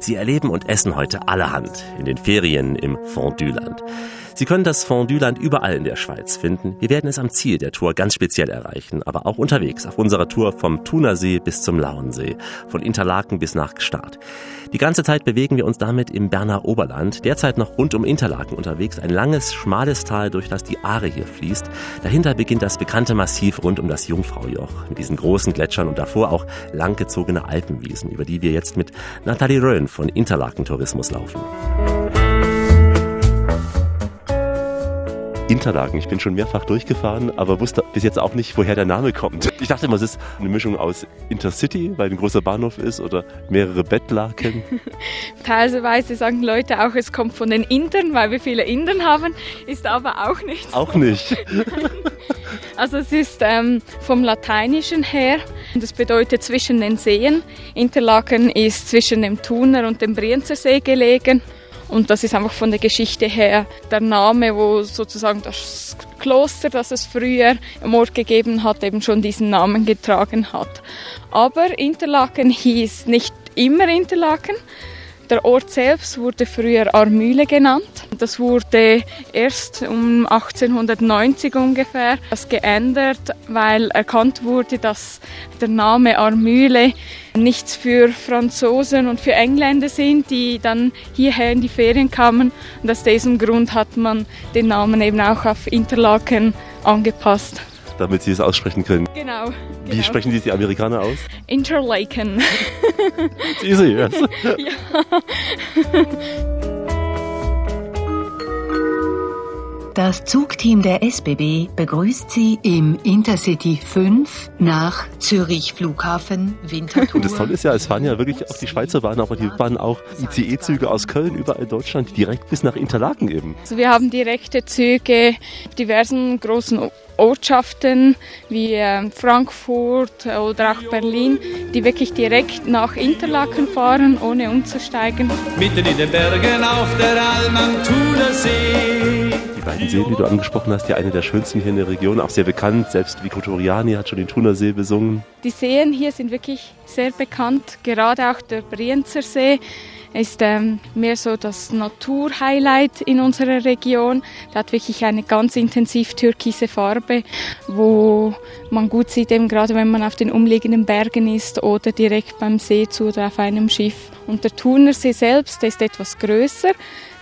Speaker 1: Sie erleben und essen heute allerhand in den Ferien im Fondue-Land. Sie können das Fondue-Land überall in der Schweiz finden. Wir werden es am Ziel der Tour ganz speziell erreichen, aber auch unterwegs auf unserer Tour vom Thunersee bis zum Lauensee, von Interlaken bis nach Gstaad. Die ganze Zeit bewegen wir uns damit im Berner Oberland, derzeit noch rund um Interlaken unterwegs, ein langes, schmales Tal, durch das die Aare hier fließt. Dahinter beginnt das bekannte Massiv rund um das Jungfraujoch mit diesen großen Gletschern und davor auch langgezogene Alpenwiesen, über die wir jetzt mit Nathalie Röhn von Interlaken Tourismus laufen. Interlaken. Ich bin schon mehrfach durchgefahren, aber wusste bis jetzt auch nicht, woher der Name kommt. Ich dachte immer, es ist eine Mischung aus Intercity, weil ein großer Bahnhof ist, oder mehrere Bettlaken.
Speaker 12: Teilweise sagen Leute auch, es kommt von den Indern, weil wir viele Indern haben, ist aber auch nicht.
Speaker 1: Auch nicht.
Speaker 12: also es ist ähm, vom Lateinischen her, das bedeutet zwischen den Seen. Interlaken ist zwischen dem Thuner und dem Brienzer See gelegen. Und das ist einfach von der Geschichte her der Name, wo sozusagen das Kloster, das es früher im Ort gegeben hat, eben schon diesen Namen getragen hat. Aber Interlaken hieß nicht immer Interlaken, der Ort selbst wurde früher Armühle genannt. Das wurde erst um 1890 ungefähr das geändert, weil erkannt wurde, dass der Name Armühle nichts für Franzosen und für Engländer sind, die dann hierher in die Ferien kamen. Und aus diesem Grund hat man den Namen eben auch auf Interlaken angepasst
Speaker 1: damit Sie es aussprechen können.
Speaker 12: Genau.
Speaker 1: Wie
Speaker 12: genau.
Speaker 1: sprechen die Amerikaner aus?
Speaker 12: Interlaken.
Speaker 1: It's easy, yes.
Speaker 12: ja.
Speaker 13: Das Zugteam der SBB begrüßt Sie im Intercity 5 nach Zürich Flughafen Winterthur.
Speaker 1: Und das Tolle ist ja, es fahren ja wirklich auch die Schweizer Bahn, aber die fahren auch ICE-Züge aus Köln, überall in Deutschland, direkt bis nach Interlaken eben.
Speaker 12: Also wir haben direkte Züge diversen großen Ortschaften wie ähm, Frankfurt oder auch Berlin, die wirklich direkt nach Interlaken fahren, ohne umzusteigen.
Speaker 5: Mitten in den Bergen auf der Alm am Thunersee.
Speaker 1: Beiden Seen, die du angesprochen hast, ja eine der schönsten hier in der Region, auch sehr bekannt. Selbst Vico Toriani hat schon den Thunersee besungen.
Speaker 12: Die Seen hier sind wirklich sehr bekannt, gerade auch der Brienzer See ist ähm, mehr so das Naturhighlight in unserer Region. Der hat wirklich eine ganz intensiv türkise Farbe, wo man gut sieht, eben gerade wenn man auf den umliegenden Bergen ist oder direkt beim See zu oder auf einem Schiff. Und der Thunersee selbst, der ist etwas größer.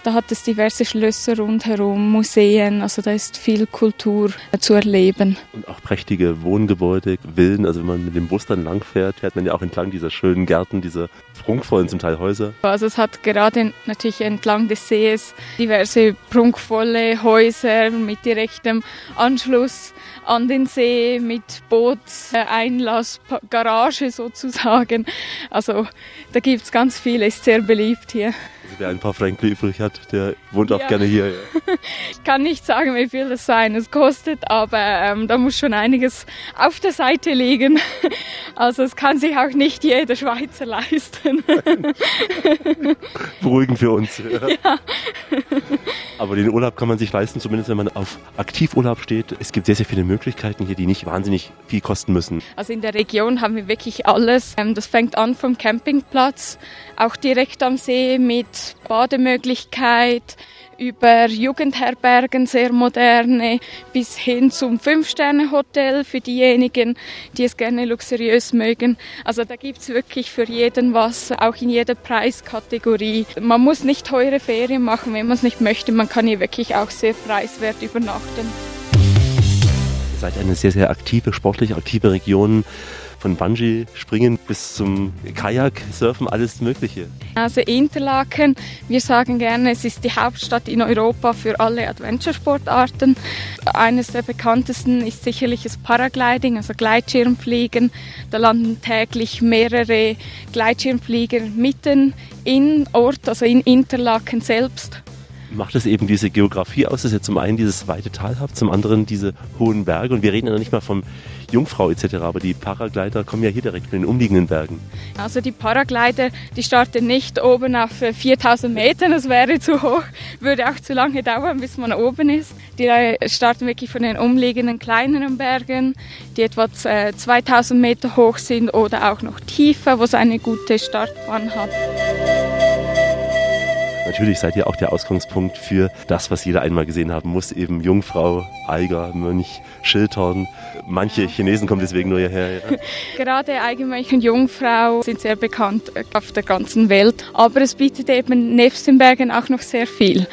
Speaker 12: Da hat es diverse Schlösser rundherum, Museen, also da ist viel Kultur zu erleben.
Speaker 1: Und auch prächtige Wohngebäude, Villen. Also wenn man mit dem Bus dann langfährt, fährt man ja auch entlang dieser schönen Gärten, dieser prunkvollen zum Teil Häuser.
Speaker 12: Also es hat gerade natürlich entlang des Sees diverse prunkvolle Häuser mit direktem Anschluss an den See, mit Booteinlass, Garage sozusagen. Also da gibt es ganz viel, ist sehr beliebt hier.
Speaker 1: Also wer ein paar Fränkli übrig hat, der wohnt auch
Speaker 12: Ja.
Speaker 1: gerne hier. Ja.
Speaker 12: Ich kann nicht sagen, wie viel das sein es kostet, aber ähm, da muss schon einiges auf der Seite liegen. Also es kann sich auch nicht jeder Schweizer leisten.
Speaker 1: Beruhigend für uns.
Speaker 12: Ja.
Speaker 1: Aber den Urlaub kann man sich leisten, zumindest wenn man auf Aktivurlaub steht. Es gibt sehr, sehr viele Möglichkeiten hier, die nicht wahnsinnig viel kosten müssen.
Speaker 12: Also in der Region haben wir wirklich alles. Ähm, Das fängt an vom Campingplatz, auch direkt am See mit Bademöglichkeit, über Jugendherbergen, sehr moderne, bis hin zum Fünf-Sterne-Hotel für diejenigen, die es gerne luxuriös mögen. Also da gibt's wirklich für jeden was, auch in jeder Preiskategorie. Man muss nicht teure Ferien machen, wenn man es nicht möchte. Man kann hier wirklich auch sehr preiswert übernachten.
Speaker 1: Ihr seid eine sehr, sehr aktive, sportlich aktive Region. Von Bungee-Springen bis zum Kajak-Surfen, alles Mögliche.
Speaker 12: Also Interlaken, wir sagen gerne, es ist die Hauptstadt in Europa für alle Adventure-Sportarten. Eines der bekanntesten ist sicherlich das Paragliding, also Gleitschirmfliegen. Da landen täglich mehrere Gleitschirmflieger mitten in Ort, also in Interlaken selbst.
Speaker 1: Macht es eben diese Geografie aus, dass ihr zum einen dieses weite Tal habt, zum anderen diese hohen Berge. Und wir reden ja noch nicht mal von Jungfrau etc., aber die Paraglider kommen ja hier direkt von den umliegenden Bergen.
Speaker 12: Also die Paraglider, die starten nicht oben auf äh, 4000 Metern, das wäre zu hoch, würde auch zu lange dauern, bis man oben ist. Die äh, starten wirklich von den umliegenden kleineren Bergen, die etwa äh, 2000 Meter hoch sind oder auch noch tiefer, wo es eine gute Startbahn hat.
Speaker 1: Natürlich seid ihr auch der Ausgangspunkt für das, was jeder einmal gesehen haben muss, eben Jungfrau, Eiger, Mönch, Schildhorn. Manche Chinesen kommen deswegen nur hierher. Ja.
Speaker 12: Gerade Eigenmönch und Jungfrau sind sehr bekannt äh, auf der ganzen Welt, aber es bietet eben nebst den Bergen auch noch sehr viel.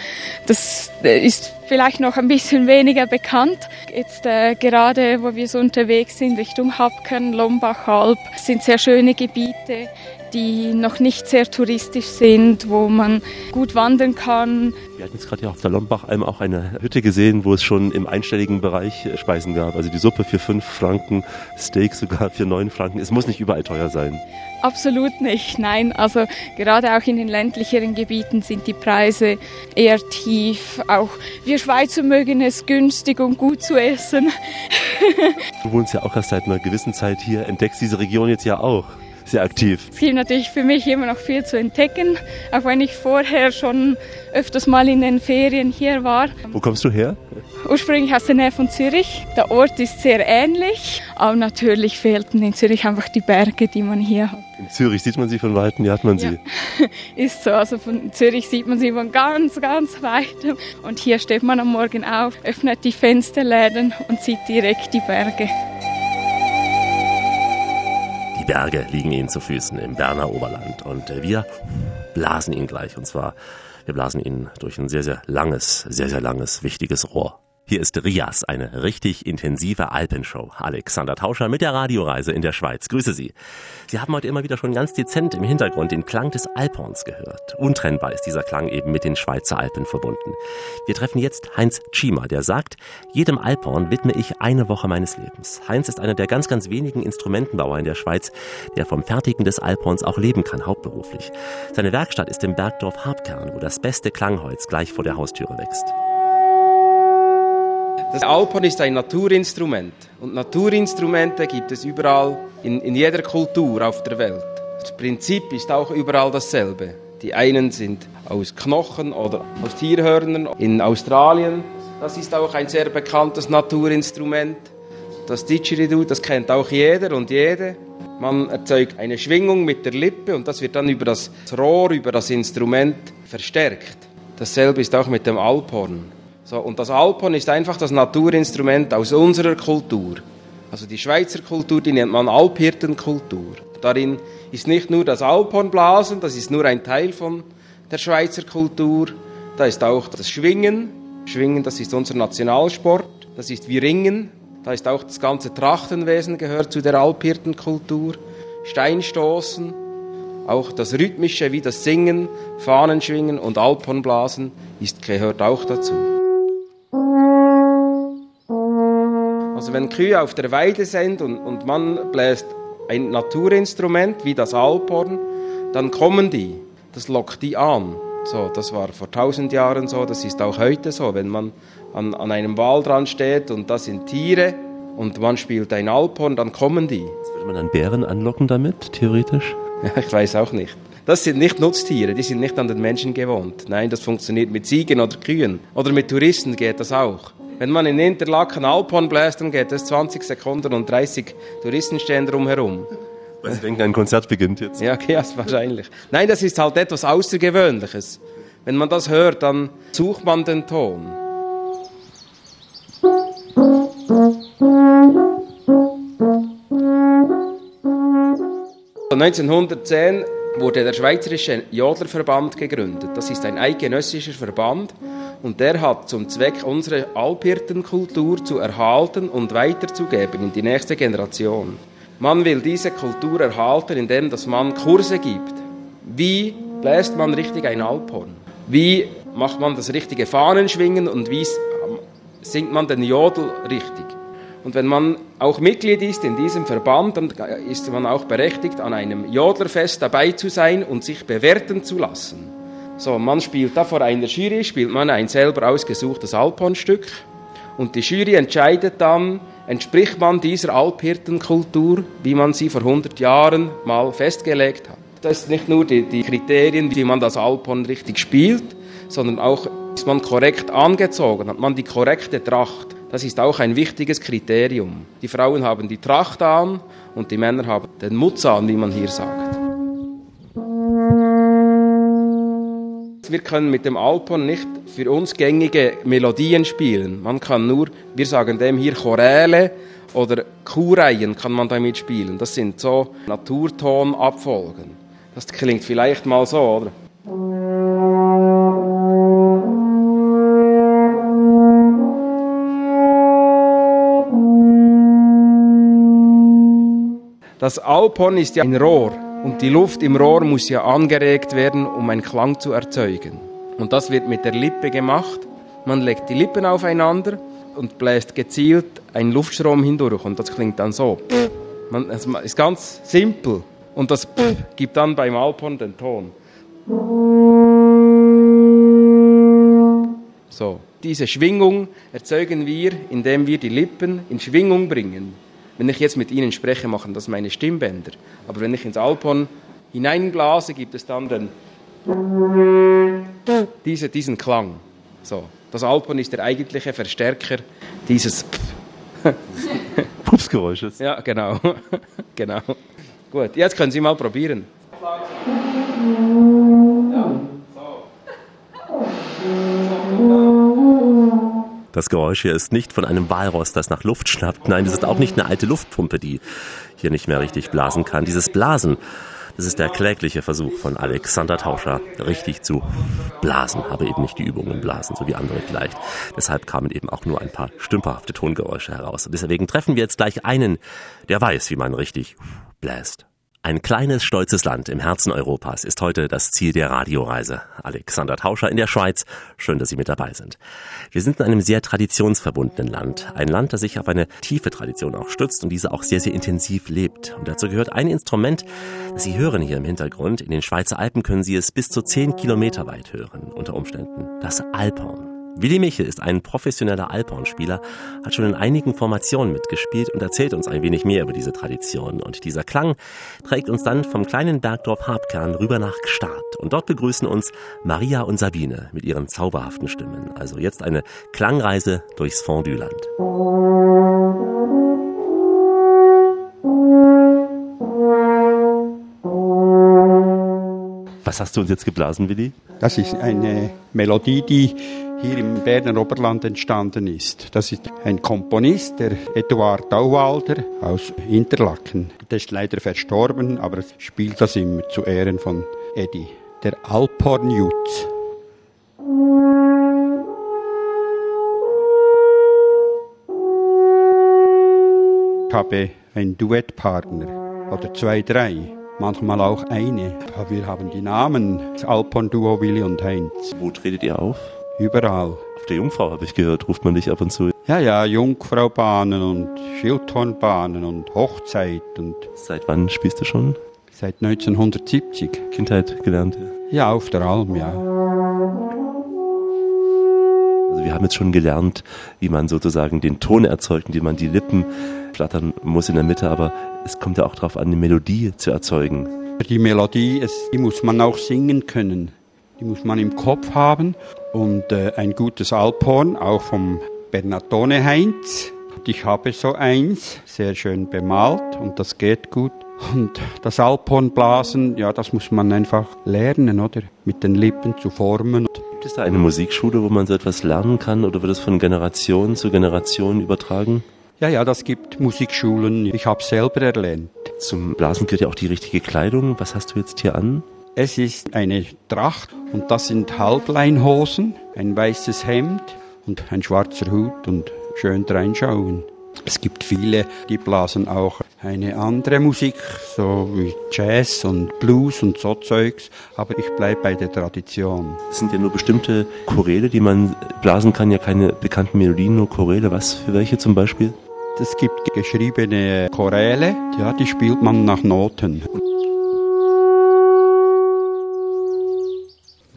Speaker 12: Das äh, ist vielleicht noch ein bisschen weniger bekannt. Jetzt äh, gerade, wo wir so unterwegs sind, Richtung Hapkern, Lombachalb, sind sehr schöne Gebiete die noch nicht sehr touristisch sind, wo man gut wandern kann.
Speaker 1: Wir hatten jetzt gerade hier auf der Lombachalm auch eine Hütte gesehen, wo es schon im einstelligen Bereich Speisen gab. Also die Suppe für fünf Franken, Steak sogar für neun Franken. Es muss nicht überall teuer sein.
Speaker 12: Absolut nicht, nein. Also gerade auch in den ländlicheren Gebieten sind die Preise eher tief. Auch wir Schweizer mögen es günstig und gut zu essen.
Speaker 1: Du wohnst ja auch erst seit einer gewissen Zeit hier, entdeckst diese Region jetzt ja auch sehr aktiv.
Speaker 12: Es gibt natürlich für mich immer noch viel zu entdecken, auch wenn ich vorher schon öfters mal in den Ferien hier war.
Speaker 1: Wo kommst du her?
Speaker 12: Ursprünglich aus der Nähe von Zürich. Der Ort ist sehr ähnlich, aber natürlich fehlten in Zürich einfach die Berge, die man hier hat.
Speaker 1: In Zürich sieht man sie von Weitem, hier hat man sie.
Speaker 12: Ist so, also von Zürich sieht man sie von ganz, ganz weitem. Und hier steht man am Morgen auf, öffnet die Fensterläden und sieht direkt die Berge.
Speaker 1: Die Berge liegen Ihnen zu Füßen im Berner Oberland und äh, wir blasen Ihnen gleich. Und zwar, wir blasen Ihnen durch ein sehr, sehr langes, sehr, sehr langes, wichtiges Rohr. Hier ist Rias, eine richtig intensive Alpenshow. Alexander Tauscher mit der Radioreise in der Schweiz. Grüße Sie. Sie haben heute immer wieder schon ganz dezent im Hintergrund den Klang des Alphorns gehört. Untrennbar ist dieser Klang eben mit den Schweizer Alpen verbunden. Wir treffen jetzt Heinz Schiemer, der sagt, jedem Alphorn widme ich eine Woche meines Lebens. Heinz ist einer der ganz, ganz wenigen Instrumentenbauer in der Schweiz, der vom Fertigen des Alphorns auch leben kann, hauptberuflich. Seine Werkstatt ist im Bergdorf Harpkern, wo das beste Klangholz gleich vor der Haustüre wächst.
Speaker 14: Das Alphorn ist ein Naturinstrument und Naturinstrumente gibt es überall in, in jeder Kultur auf der Welt. Das Prinzip ist auch überall dasselbe. Die einen sind aus Knochen oder aus Tierhörnern. In Australien, das ist auch ein sehr bekanntes Naturinstrument. Das Didgeridoo, das kennt auch jeder und jede. Man erzeugt eine Schwingung mit der Lippe und das wird dann über das Rohr, über das Instrument verstärkt. Dasselbe ist auch mit dem Alphorn. So, und das Alphorn ist einfach das Naturinstrument aus unserer Kultur. Also die Schweizer Kultur, die nennt man Alphirtenkultur. Darin ist nicht nur das Alphornblasen, das ist nur ein Teil von der Schweizer Kultur. Da ist auch das Schwingen. Schwingen, das ist unser Nationalsport. Das ist wie Ringen. Da ist auch das ganze Trachtenwesen gehört zu der Alphirtenkultur. Steinstoßen, auch das Rhythmische wie das Singen, Fahnenschwingen und Alphornblasen ist, gehört auch dazu. Also wenn Kühe auf der Weide sind und, und man bläst ein Naturinstrument wie das Alphorn, dann kommen die. Das lockt die an. So, das war vor tausend Jahren so, das ist auch heute so. Wenn man an, an einem Waldrand steht und das sind Tiere und man spielt ein Alphorn, dann kommen die.
Speaker 1: Würde man dann Bären anlocken damit, theoretisch?
Speaker 14: Ja, ich weiß auch nicht. Das sind nicht Nutztiere, die sind nicht an den Menschen gewohnt. Nein, das funktioniert mit Ziegen oder Kühen. Oder mit Touristen geht das auch. Wenn man in Interlaken Alphorn bläst, dann geht es 20 Sekunden und 30 Touristen stehen drumherum.
Speaker 1: Weil Sie denken, ein Konzert beginnt jetzt.
Speaker 14: Ja, ja, wahrscheinlich. Nein, das ist halt etwas Außergewöhnliches. Wenn man das hört, dann sucht man den Ton. 1910 wurde der Schweizerische Jodlerverband gegründet. Das ist ein eidgenössischer Verband und der hat zum Zweck, unsere Alphirtenkultur zu erhalten und weiterzugeben in die nächste Generation. Man will diese Kultur erhalten, indem dass man Kurse gibt. Wie bläst man richtig ein Alphorn? Wie macht man das richtige Fahnenschwingen und wie singt man den Jodel richtig? Und wenn man auch Mitglied ist in diesem Verband, dann ist man auch berechtigt, an einem Jodlerfest dabei zu sein und sich bewerten zu lassen. So, man spielt da vor einer Jury, spielt man ein selber ausgesuchtes Alphornstück und die Jury entscheidet dann, entspricht man dieser Alphirtenkultur, wie man sie vor 100 Jahren mal festgelegt hat. Das ist nicht nur die, die Kriterien, wie man das Alphorn richtig spielt, sondern auch, ist man korrekt angezogen, hat man die korrekte Tracht. Das ist auch ein wichtiges Kriterium. Die Frauen haben die Tracht an und die Männer haben den Mutz an, wie man hier sagt. Wir können mit dem Alphorn nicht für uns gängige Melodien spielen. Man kann nur, wir sagen dem hier Choräle oder Kureihen kann man damit spielen. Das sind so Naturtonabfolgen. Das klingt vielleicht mal so, oder? Das Alphorn ist ja ein Rohr und die Luft im Rohr muss ja angeregt werden, um einen Klang zu erzeugen. Und das wird mit der Lippe gemacht. Man legt die Lippen aufeinander und bläst gezielt einen Luftstrom hindurch und das klingt dann so. Man, es ist ganz simpel und das gibt dann beim Alphorn den Ton. So, diese Schwingung erzeugen wir, indem wir die Lippen in Schwingung bringen. Wenn ich jetzt mit Ihnen spreche, machen das meine Stimmbänder. Aber wenn ich ins Alphorn hineinglase, gibt es dann den diese, diesen Klang. So, das Alphorn ist der eigentliche Verstärker dieses
Speaker 1: Pupsgeräusches.
Speaker 14: Ja, genau. genau. Gut, jetzt können Sie mal probieren.
Speaker 1: Das Geräusch hier ist nicht von einem Walross, das nach Luft schnappt. Nein, das ist auch nicht eine alte Luftpumpe, die hier nicht mehr richtig blasen kann. Dieses Blasen, das ist der klägliche Versuch von Alexander Tauscher, richtig zu blasen, aber eben nicht die Übungen blasen, so wie andere vielleicht. Deshalb kamen eben auch nur ein paar stümperhafte Tongeräusche heraus. Und deswegen treffen wir jetzt gleich einen, der weiß, wie man richtig bläst. Ein kleines, stolzes Land im Herzen Europas ist heute das Ziel der Radioreise. Alexander Tauscher in der Schweiz. Schön, dass Sie mit dabei sind. Wir sind in einem sehr traditionsverbundenen Land. Ein Land, das sich auf eine tiefe Tradition auch stützt und diese auch sehr, sehr intensiv lebt. Und dazu gehört ein Instrument, das Sie hören hier im Hintergrund. In den Schweizer Alpen können Sie es bis zu zehn Kilometer weit hören, unter Umständen. Das Alphorn. Willi Michel ist ein professioneller Alphornspieler, hat schon in einigen Formationen mitgespielt und erzählt uns ein wenig mehr über diese Tradition. Und dieser Klang trägt uns dann vom kleinen Bergdorf Habkern rüber nach Gstaad. Und dort begrüßen uns Maria und Sabine mit ihren zauberhaften Stimmen. Also jetzt eine Klangreise durchs Fondue-Land. Was hast du uns jetzt geblasen, Willi?
Speaker 15: Das ist eine Melodie, die hier im Berner Oberland entstanden ist. Das ist ein Komponist, der Eduard Dauwalder aus Interlaken. Der ist leider verstorben, aber spielt das immer zu Ehren von Eddie. Der Alphorn Jutz. Ich habe einen Duettpartner oder zwei, drei, manchmal auch eine. Wir haben die Namen Alpon-Duo Willi und Heinz.
Speaker 1: Wo tretet ihr auf?
Speaker 15: Überall.
Speaker 1: Auf der Jungfrau habe ich gehört, ruft man dich ab und zu.
Speaker 15: Ja, ja, Jungfraubahnen und Schildhornbahnen und Hochzeit und.
Speaker 1: Seit wann spielst du schon?
Speaker 15: Seit 1970.
Speaker 1: Kindheit gelernt?
Speaker 15: Ja, auf der Alm, ja.
Speaker 1: Also wir haben jetzt schon gelernt, wie man sozusagen den Ton erzeugt, indem man die Lippen flattern muss in der Mitte, aber es kommt ja auch darauf an, eine Melodie zu erzeugen.
Speaker 15: Die Melodie, es, die muss man auch singen können. Die muss man im Kopf haben und äh, ein gutes Alphorn, auch vom Bernatone Heinz. Ich habe so eins, sehr schön bemalt und das geht gut. Und das Alphornblasen, ja, das muss man einfach lernen, oder? Mit den Lippen zu formen.
Speaker 1: Gibt es da eine Musikschule, wo man so etwas lernen kann oder wird es von Generation zu Generation übertragen?
Speaker 15: Ja, ja, das gibt Musikschulen. Ich habe selber erlernt.
Speaker 1: Zum Blasen gehört ja auch die richtige Kleidung. Was hast du jetzt hier an?
Speaker 15: Es ist eine Tracht und das sind Halbleinhosen, ein weißes Hemd und ein schwarzer Hut und schön reinschauen. Es gibt viele, die blasen auch eine andere Musik, so wie Jazz und Blues und so Zeugs, aber ich bleibe bei der Tradition.
Speaker 1: Es sind ja nur bestimmte Choräle, die man blasen kann, ja keine bekannten Melodien, nur Choräle. Was für welche zum Beispiel?
Speaker 15: Es gibt geschriebene Choräle, ja, die spielt man nach Noten.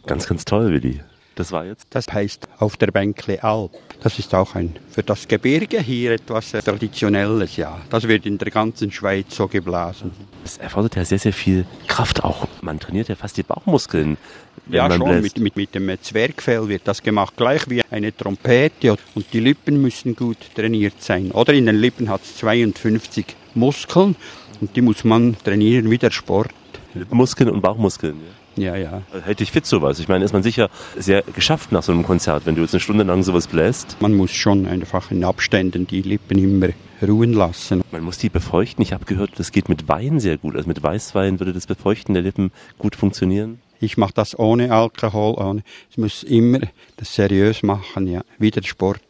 Speaker 1: Ganz, ganz toll, Willi. Das war jetzt?
Speaker 15: Das heißt auf der Bänkle Alp. Das ist auch ein für das Gebirge hier etwas äh, Traditionelles, ja. Das wird in der ganzen Schweiz so geblasen.
Speaker 1: Es erfordert ja sehr, sehr viel Kraft auch. Man trainiert ja fast die Bauchmuskeln.
Speaker 15: ja, schon. Mit, mit, mit dem Zwergfell wird das gemacht, gleich wie eine Trompete. Und die Lippen müssen gut trainiert sein. Oder in den Lippen hat es 52 Muskeln und die muss man trainieren wie der Sport.
Speaker 1: Lippenmuskeln und Bauchmuskeln, ja.
Speaker 15: Ja, ja.
Speaker 1: Hätte ich fit sowas. Ich meine, ist man sicher sehr geschafft nach so einem Konzert, wenn du jetzt eine Stunde lang sowas bläst.
Speaker 15: Man muss schon einfach in Abständen die Lippen immer ruhen lassen.
Speaker 1: Man muss die befeuchten. Ich habe gehört, das geht mit Wein sehr gut. Also mit Weißwein würde das Befeuchten der Lippen gut funktionieren.
Speaker 15: Ich mache das ohne Alkohol. Ohne. Ich muss immer das seriös machen, ja. Wie der Sport.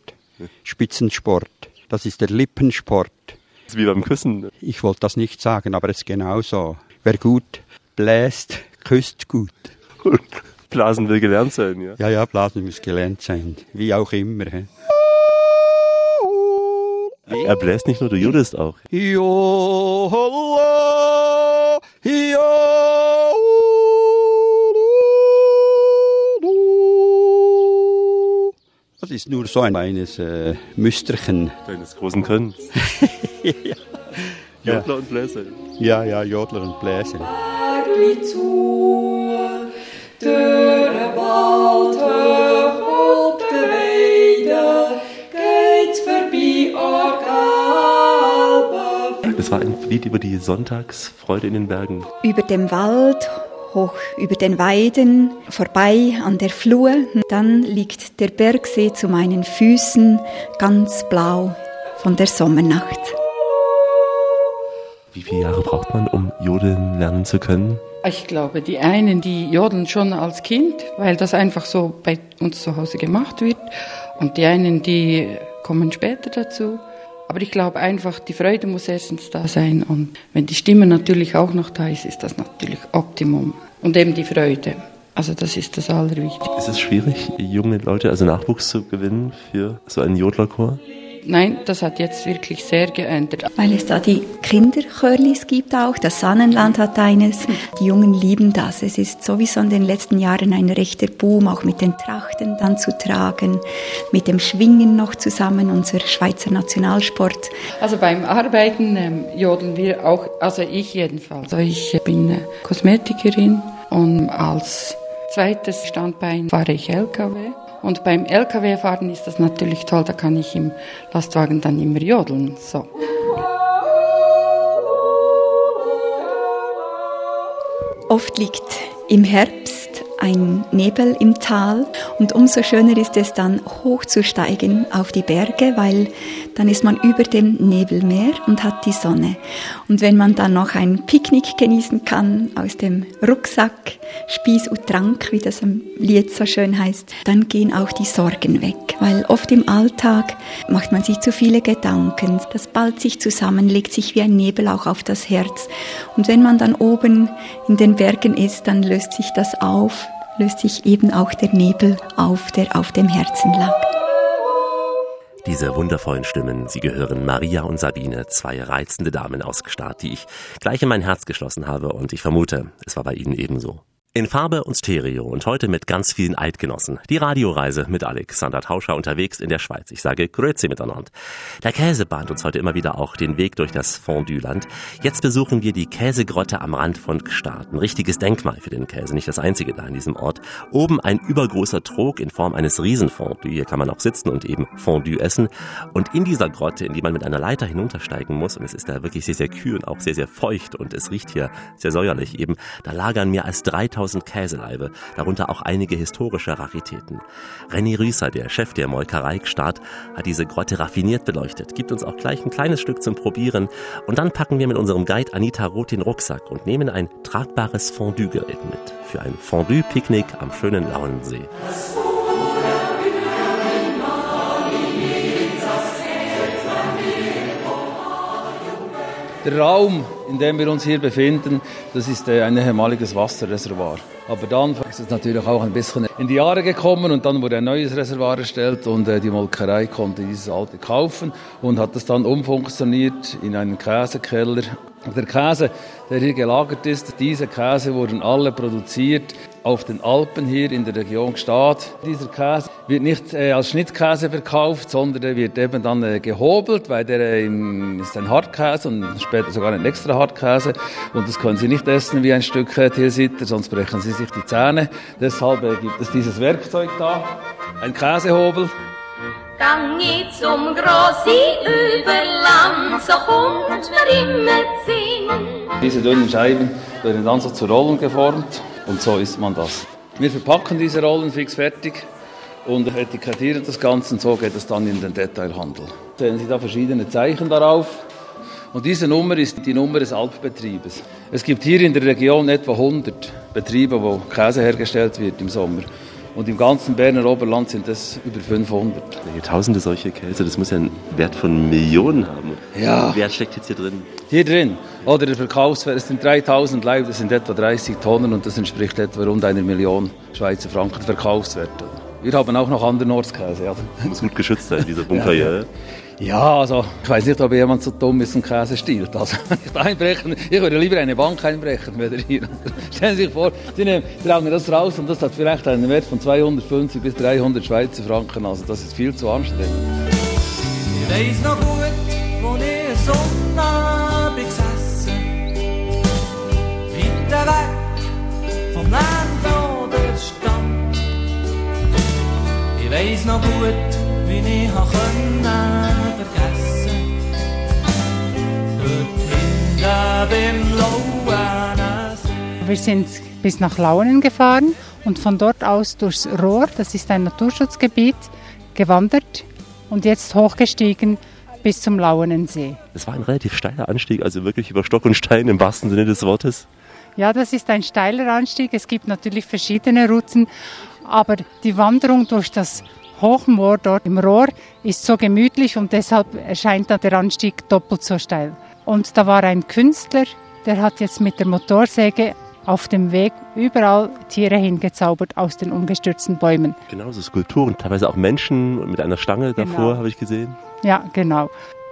Speaker 15: Spitzensport. Das ist der Lippensport.
Speaker 1: Das ist wie beim Küssen.
Speaker 15: Ich wollte das nicht sagen, aber es ist genauso. Wer gut bläst, küsst gut.
Speaker 1: Blasen will gelernt sein, ja?
Speaker 15: Ja, ja, Blasen muss gelernt sein. Wie auch immer. He.
Speaker 1: Er bläst nicht nur, du judest auch.
Speaker 15: Jo, jo, Das ist nur so ein kleines äh, Müsterchen.
Speaker 1: Deines großen Könnens.
Speaker 15: ja.
Speaker 1: Jodler und Bläser.
Speaker 15: Ja, ja, Jodler und Bläser.
Speaker 1: Das war ein Lied über die Sonntagsfreude in den Bergen.
Speaker 16: Über dem Wald, hoch über den Weiden, vorbei an der Flur. Dann liegt der Bergsee zu meinen Füßen, ganz blau von der Sommernacht.
Speaker 1: Wie viele Jahre braucht man, um Jodeln lernen zu können?
Speaker 17: Ich glaube, die einen, die jodeln schon als Kind, weil das einfach so bei uns zu Hause gemacht wird. Und die einen, die kommen später dazu. Aber ich glaube einfach, die Freude muss erstens da sein. Und wenn die Stimme natürlich auch noch da ist, ist das natürlich Optimum. Und eben die Freude. Also das ist das Allerwichtigste.
Speaker 1: Ist es schwierig, junge Leute, also Nachwuchs zu gewinnen für so einen Jodlerchor?
Speaker 17: Nein, das hat jetzt wirklich sehr geändert.
Speaker 16: Weil es da die Kinderchörlis gibt auch. Das Sannenland hat eines. Die Jungen lieben das. Es ist sowieso in den letzten Jahren ein rechter Boom, auch mit den Trachten dann zu tragen, mit dem Schwingen noch zusammen, unser Schweizer Nationalsport.
Speaker 17: Also beim Arbeiten ähm, jodeln wir auch, also ich jedenfalls. Also ich bin äh, Kosmetikerin und als zweites Standbein fahre ich LKW. Und beim LKW-Fahren ist das natürlich toll, da kann ich im Lastwagen dann immer jodeln. So.
Speaker 16: Oft liegt im Herbst ein Nebel im Tal und umso schöner ist es dann hochzusteigen auf die Berge, weil dann ist man über dem Nebelmeer und hat die Sonne. Und wenn man dann noch ein Picknick genießen kann aus dem Rucksack, Spieß und Trank, wie das am Lied so schön heißt, dann gehen auch die Sorgen weg. Weil oft im Alltag macht man sich zu viele Gedanken. Das ballt sich zusammen, legt sich wie ein Nebel auch auf das Herz. Und wenn man dann oben in den Bergen ist, dann löst sich das auf, löst sich eben auch der Nebel auf, der auf dem Herzen lag.
Speaker 1: Diese wundervollen Stimmen, sie gehören Maria und Sabine, zwei reizende Damen aus Gstaad, die ich gleich in mein Herz geschlossen habe und ich vermute, es war bei Ihnen ebenso. In Farbe und Stereo und heute mit ganz vielen Eidgenossen. Die Radioreise mit Alexander Tauscher unterwegs in der Schweiz. Ich sage Grüezi miteinander. Der Käse bahnt uns heute immer wieder auch den Weg durch das Fondue-Land. Jetzt besuchen wir die Käsegrotte am Rand von Gstaad. Ein richtiges Denkmal für den Käse, nicht das einzige da in diesem Ort. Oben ein übergroßer Trog in Form eines Riesenfondue. Hier kann man auch sitzen und eben Fondue essen. Und in dieser Grotte, in die man mit einer Leiter hinuntersteigen muss, und es ist da wirklich sehr, sehr kühl und auch sehr, sehr feucht und es riecht hier sehr säuerlich eben, da lagern mehr als 3000 Käseleibe, darunter auch einige historische Raritäten. René Rüßer, der Chef der Molkerei Gstaad, hat diese Grotte raffiniert beleuchtet, gibt uns auch gleich ein kleines Stück zum Probieren und dann packen wir mit unserem Guide Anita Roth den Rucksack und nehmen ein tragbares Fondue-Gerät mit für ein Fondue-Picknick am schönen Lauensee.
Speaker 18: Der Raum, in dem wir uns hier befinden, das ist äh, ein ehemaliges Wasserreservoir. Aber dann ist es natürlich auch ein bisschen in die Jahre gekommen und dann wurde ein neues Reservoir erstellt und äh, die Molkerei konnte dieses alte kaufen und hat es dann umfunktioniert in einen Käsekeller. Der Käse, der hier gelagert ist, diese Käse wurden alle produziert auf den Alpen hier in der Region Gstaad. Dieser Käse wird nicht äh, als Schnittkäse verkauft, sondern der wird eben dann äh, gehobelt, weil der äh, ist ein Hartkäse und später sogar ein extra Hartkäse. Und das können Sie nicht essen wie ein Stück äh, Tilsiter, sonst brechen Sie sich die Zähne. Deshalb äh, gibt es dieses Werkzeug da, ein Käsehobel.
Speaker 19: Ich zum Grossi über Land, so kommt mir immer Sinn.
Speaker 18: Diese dünnen Scheiben werden dann so zu Rollen geformt und so isst man das. Wir verpacken diese Rollen fix fertig und etikettieren das Ganze und so geht es dann in den Detailhandel. Sehen Sie da verschiedene Zeichen darauf. Und diese Nummer ist die Nummer des Alpbetriebes. Es gibt hier in der Region etwa 100 Betriebe, wo Käse hergestellt wird im Sommer. Und im ganzen Berner Oberland sind es über 500.
Speaker 1: Tausende solche Käse, das muss ja einen Wert von Millionen haben.
Speaker 18: Ja.
Speaker 1: Wer steckt jetzt hier drin?
Speaker 18: Hier drin, oder der Verkaufswert, es sind 3000 Leib, das sind etwa 30 Tonnen und das entspricht etwa rund einer Million Schweizer Franken Verkaufswert. Wir haben auch noch Andernortskäse. Ja.
Speaker 1: Muss gut geschützt sein, dieser Bunker
Speaker 18: Ja,
Speaker 1: hier.
Speaker 18: Ja. Also ich weiß nicht, ob jemand so dumm ist und Käse stiehlt. Also nicht einbrechen. Ich würde lieber eine Bank einbrechen, würde hier. Stellen Sie sich vor, Sie nehmen, tragen das raus und das hat vielleicht einen Wert von 250 bis 300 Schweizer Franken. Also das ist viel zu anstrengend.
Speaker 5: Ich weiss noch gut, wo ich Sonnabend gesessen Weiter weg vom Land oder Stadt Ich weiss noch gut, wie ich können vergessen Dort hinten beim blauen See
Speaker 20: Wir sind bis nach Launen gefahren und von dort aus durchs Rohr, das ist ein Naturschutzgebiet, gewandert und jetzt hochgestiegen bis zum Lauenensee.
Speaker 1: Das war ein relativ steiler Anstieg, also wirklich über Stock und Stein im wahrsten Sinne des Wortes.
Speaker 20: Ja, das ist ein steiler Anstieg. Es gibt natürlich verschiedene Routen, aber die Wanderung durch das Hochmoor dort im Rohr ist so gemütlich und deshalb erscheint dann der Anstieg doppelt so steil. Und da war ein Künstler, der hat jetzt mit der Motorsäge auf dem Weg überall Tiere hingezaubert aus den umgestürzten Bäumen.
Speaker 1: Genauso Skulpturen, teilweise auch Menschen mit einer Stange davor,
Speaker 20: Genau.
Speaker 1: habe ich gesehen.
Speaker 20: Ja, genau.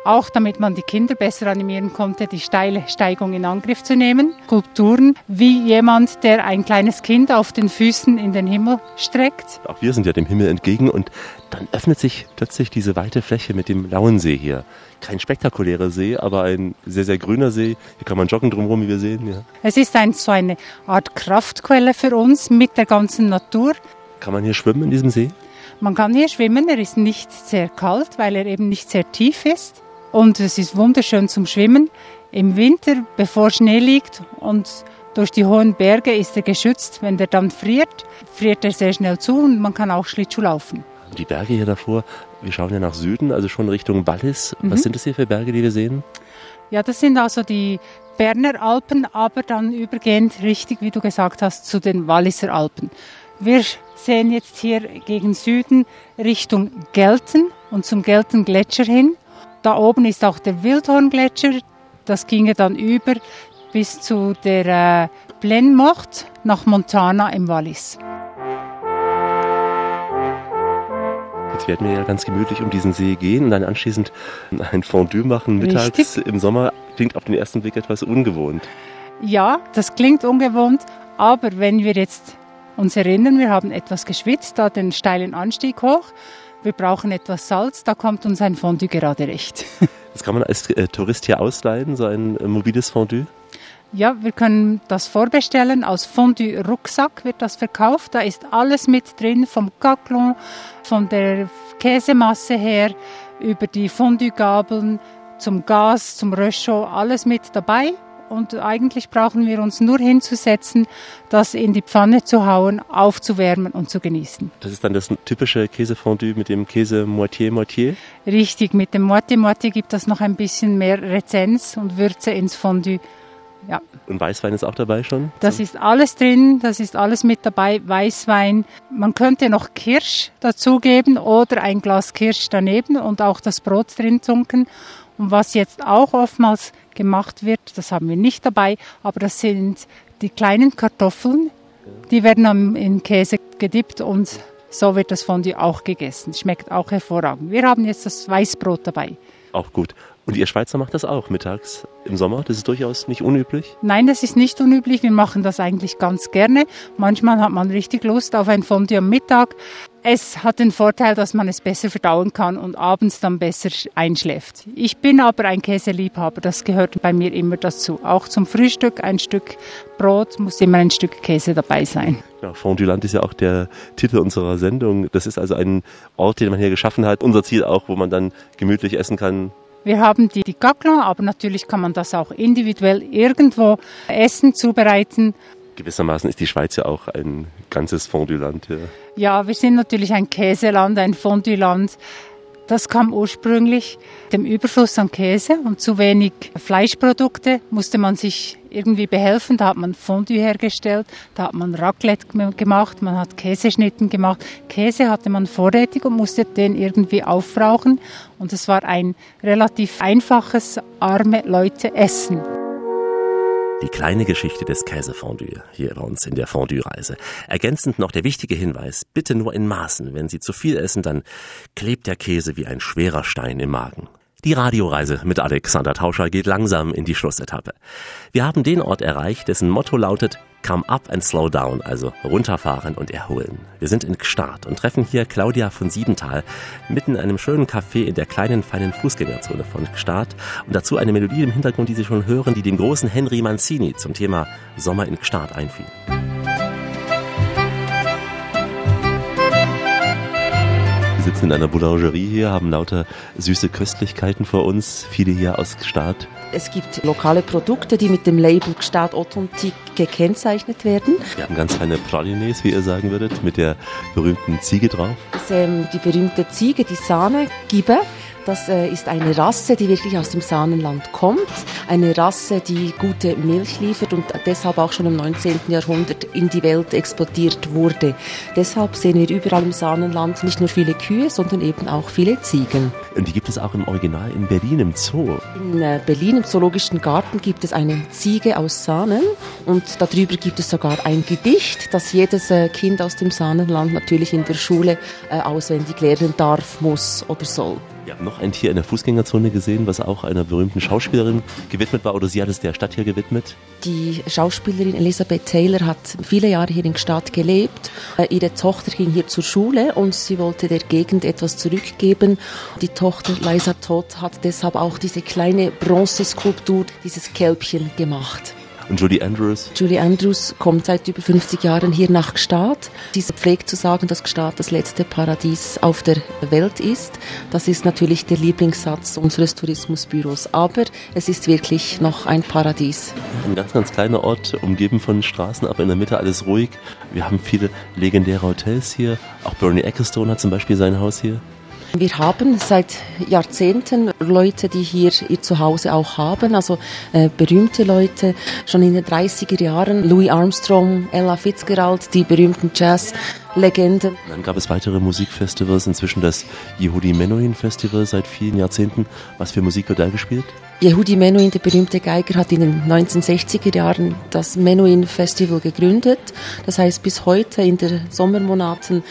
Speaker 20: Auch damit man die Kinder besser animieren konnte, die steile Steigung in Angriff zu nehmen. Skulpturen wie jemand, der ein kleines Kind auf den Füßen in den Himmel streckt.
Speaker 1: Auch wir sind ja dem Himmel entgegen und dann öffnet sich plötzlich diese weite Fläche mit dem Lauensee hier. Kein spektakulärer See, aber ein sehr, sehr grüner See. Hier kann man joggen drumherum, wie wir sehen. Ja.
Speaker 20: Es ist ein, so eine Art Kraftquelle für uns mit der ganzen Natur.
Speaker 1: Kann man hier schwimmen in diesem See?
Speaker 20: Man kann hier schwimmen, er ist nicht sehr kalt, weil er eben nicht sehr tief ist. Und es ist wunderschön zum Schwimmen. Im Winter, bevor Schnee liegt und durch die hohen Berge ist er geschützt. Wenn der dann friert, friert er sehr schnell zu und man kann auch Schlittschuh laufen.
Speaker 1: Die Berge hier davor, wir schauen ja nach Süden, also schon Richtung Wallis.
Speaker 20: Mhm.
Speaker 1: Was sind das hier für Berge, die wir sehen?
Speaker 20: Ja, das sind also die Berner Alpen, aber dann übergehend richtig, wie du gesagt hast, zu den Walliser Alpen. Wir sehen jetzt hier gegen Süden Richtung Gelten und zum Gelten Gletscher hin. Da oben ist auch der Wildhorngletscher. Das ginge dann über bis zu der äh, Blenmocht nach Montana im Wallis.
Speaker 1: Jetzt werden wir ja ganz gemütlich um diesen See gehen und dann anschließend ein Fondue machen mittags
Speaker 20: Richtig.
Speaker 1: im Sommer. Klingt auf den ersten Blick etwas ungewohnt.
Speaker 20: Ja, das klingt ungewohnt, aber wenn wir jetzt uns erinnern, wir haben etwas geschwitzt, da den steilen Anstieg hoch, wir brauchen etwas Salz, da kommt uns ein Fondue gerade recht.
Speaker 1: Das kann man als äh, Tourist hier ausleihen, so ein äh, mobiles Fondue.
Speaker 20: Ja, wir können das vorbestellen. Aus Fondue-Rucksack wird das verkauft. Da ist alles mit drin, vom Caclon, von der Käsemasse her, über die Fondue-Gabeln, zum Gas, zum Röschot, alles mit dabei. Und eigentlich brauchen wir uns nur hinzusetzen, das in die Pfanne zu hauen, aufzuwärmen und zu genießen.
Speaker 1: Das ist dann das typische Käsefondue mit dem Käse Moitié-Moitié.
Speaker 20: Richtig, mit dem Moite Moite gibt das noch ein bisschen mehr Rezenz und Würze ins Fondue. Ja,
Speaker 1: Und Weißwein ist auch dabei schon.
Speaker 20: das ist alles drin, das ist alles mit dabei, Weißwein. Man könnte noch Kirsch dazugeben oder ein Glas Kirsch daneben und auch das Brot drin tunken. Und was jetzt auch oftmals gemacht wird, das haben wir nicht dabei, aber das sind die kleinen Kartoffeln, die werden in Käse gedippt und so wird das Fondue auch gegessen. Schmeckt auch hervorragend. Wir haben jetzt das Weißbrot dabei.
Speaker 1: Auch gut. Und ihr Schweizer macht das auch mittags im Sommer. Das ist durchaus nicht unüblich.
Speaker 20: Nein, das ist nicht unüblich. Wir machen das eigentlich ganz gerne. Manchmal hat man richtig Lust auf ein Fondue am Mittag. Es hat den Vorteil, dass man es besser verdauen kann und abends dann besser einschläft. Ich bin aber ein Käseliebhaber. Das gehört bei mir immer dazu. Auch zum Frühstück ein Stück Brot muss immer ein Stück Käse dabei sein.
Speaker 1: Ja, Fondue-Land ist ja auch der Titel unserer Sendung. Das ist also ein Ort, den man hier geschaffen hat. Unser Ziel auch, wo man dann gemütlich essen kann.
Speaker 20: Wir haben die, die Gaclon, aber natürlich kann man das auch individuell irgendwo essen, zubereiten.
Speaker 1: Gewissermaßen ist die Schweiz ja auch ein ganzes Fondue-Land. Ja.
Speaker 20: Ja, wir sind natürlich ein Käseland, ein Fondue-Land. Das kam ursprünglich dem Überfluss an Käse und zu wenig Fleischprodukte musste man sich irgendwie behelfen. Da hat man Fondue hergestellt, da hat man Raclette gem- gemacht, man hat Käseschnitten gemacht. Käse hatte man vorrätig und musste den irgendwie aufbrauchen. Und es war ein relativ einfaches, arme Leute Essen.
Speaker 1: Die kleine Geschichte des Käsefondue hier bei uns in der Fondue-Reise. Ergänzend noch der wichtige Hinweis, bitte nur in Maßen. Wenn Sie zu viel essen, dann klebt der Käse wie ein schwerer Stein im Magen. Die Radioreise mit Alexander Tauscher geht langsam in die Schlussetappe. Wir haben den Ort erreicht, dessen Motto lautet Come up and slow down, also runterfahren und erholen. Wir sind in Gstaad und treffen hier Claudia von Siebenthal mitten in einem schönen Café in der kleinen, feinen Fußgängerzone von Gstaad und dazu eine Melodie im Hintergrund, die Sie schon hören, die dem großen Henry Mancini zum Thema Sommer in Gstaad einfiel. Wir sitzen in einer Boulangerie hier, haben lauter süße Köstlichkeiten vor uns, viele hier aus Gstaad.
Speaker 21: Es gibt lokale Produkte, die mit dem Label Gstaad Authentique gekennzeichnet werden.
Speaker 1: Wir haben ganz feine Pralines, wie ihr sagen würdet, mit der berühmten Ziege drauf.
Speaker 21: Das ist ähm, die berühmte Ziege, die Sahne-Gibbe. Das äh, ist eine Rasse, die wirklich aus dem Sahnenland kommt. Eine Rasse, die gute Milch liefert und deshalb auch schon im 19. Jahrhundert in die Welt exportiert wurde. Deshalb sehen wir überall im Sahnenland nicht nur viele Kühe, sondern eben auch viele Ziegen.
Speaker 1: Und die gibt es auch im Original in Berlin im Zoo.
Speaker 21: In äh, Berlin im Zoologischen Garten gibt es eine Ziege aus Sahnen und darüber gibt es sogar ein Gedicht, das jedes äh, Kind aus dem Sahnenland natürlich in der Schule auswendig lernen darf, muss oder soll.
Speaker 1: Wir haben noch ein Tier in der Fußgängerzone gesehen, was auch einer berühmten Schauspielerin gewidmet war, oder sie hat es der Stadt hier gewidmet.
Speaker 21: Die Schauspielerin Elisabeth Taylor hat viele Jahre hier in Gstaad gelebt. Äh, Ihre Tochter ging hier zur Schule und sie wollte der Gegend etwas zurückgeben. Die Tochter Liza Todd hat deshalb auch diese kleine Bronzeskulptur, dieses Kälbchen gemacht.
Speaker 1: Und Julie Andrews.
Speaker 21: Julie Andrews kommt seit über 50 Jahren hier nach Gstaad. Sie pflegt zu sagen, dass Gstaad das letzte Paradies auf der Welt ist. Das ist natürlich der Lieblingssatz unseres Tourismusbüros. Aber es ist wirklich noch ein Paradies.
Speaker 1: Ein ganz, ganz kleiner Ort, umgeben von Straßen, aber in der Mitte alles ruhig. Wir haben viele legendäre Hotels hier. Auch Bernie Ecclestone hat zum Beispiel sein Haus hier.
Speaker 21: Wir haben seit Jahrzehnten Leute, die hier ihr Zuhause auch haben, also äh, berühmte Leute, schon in den 30er Jahren, Louis Armstrong, Ella Fitzgerald, die berühmten Jazz-Legenden.
Speaker 1: Dann gab es weitere Musikfestivals, inzwischen das Yehudi Menuhin Festival seit vielen Jahrzehnten. Was für Musik wird da gespielt?
Speaker 21: Yehudi Menuhin, der berühmte Geiger, hat in den 1960er Jahren das Menuhin Festival gegründet. Das heißt, bis heute in den Sommermonaten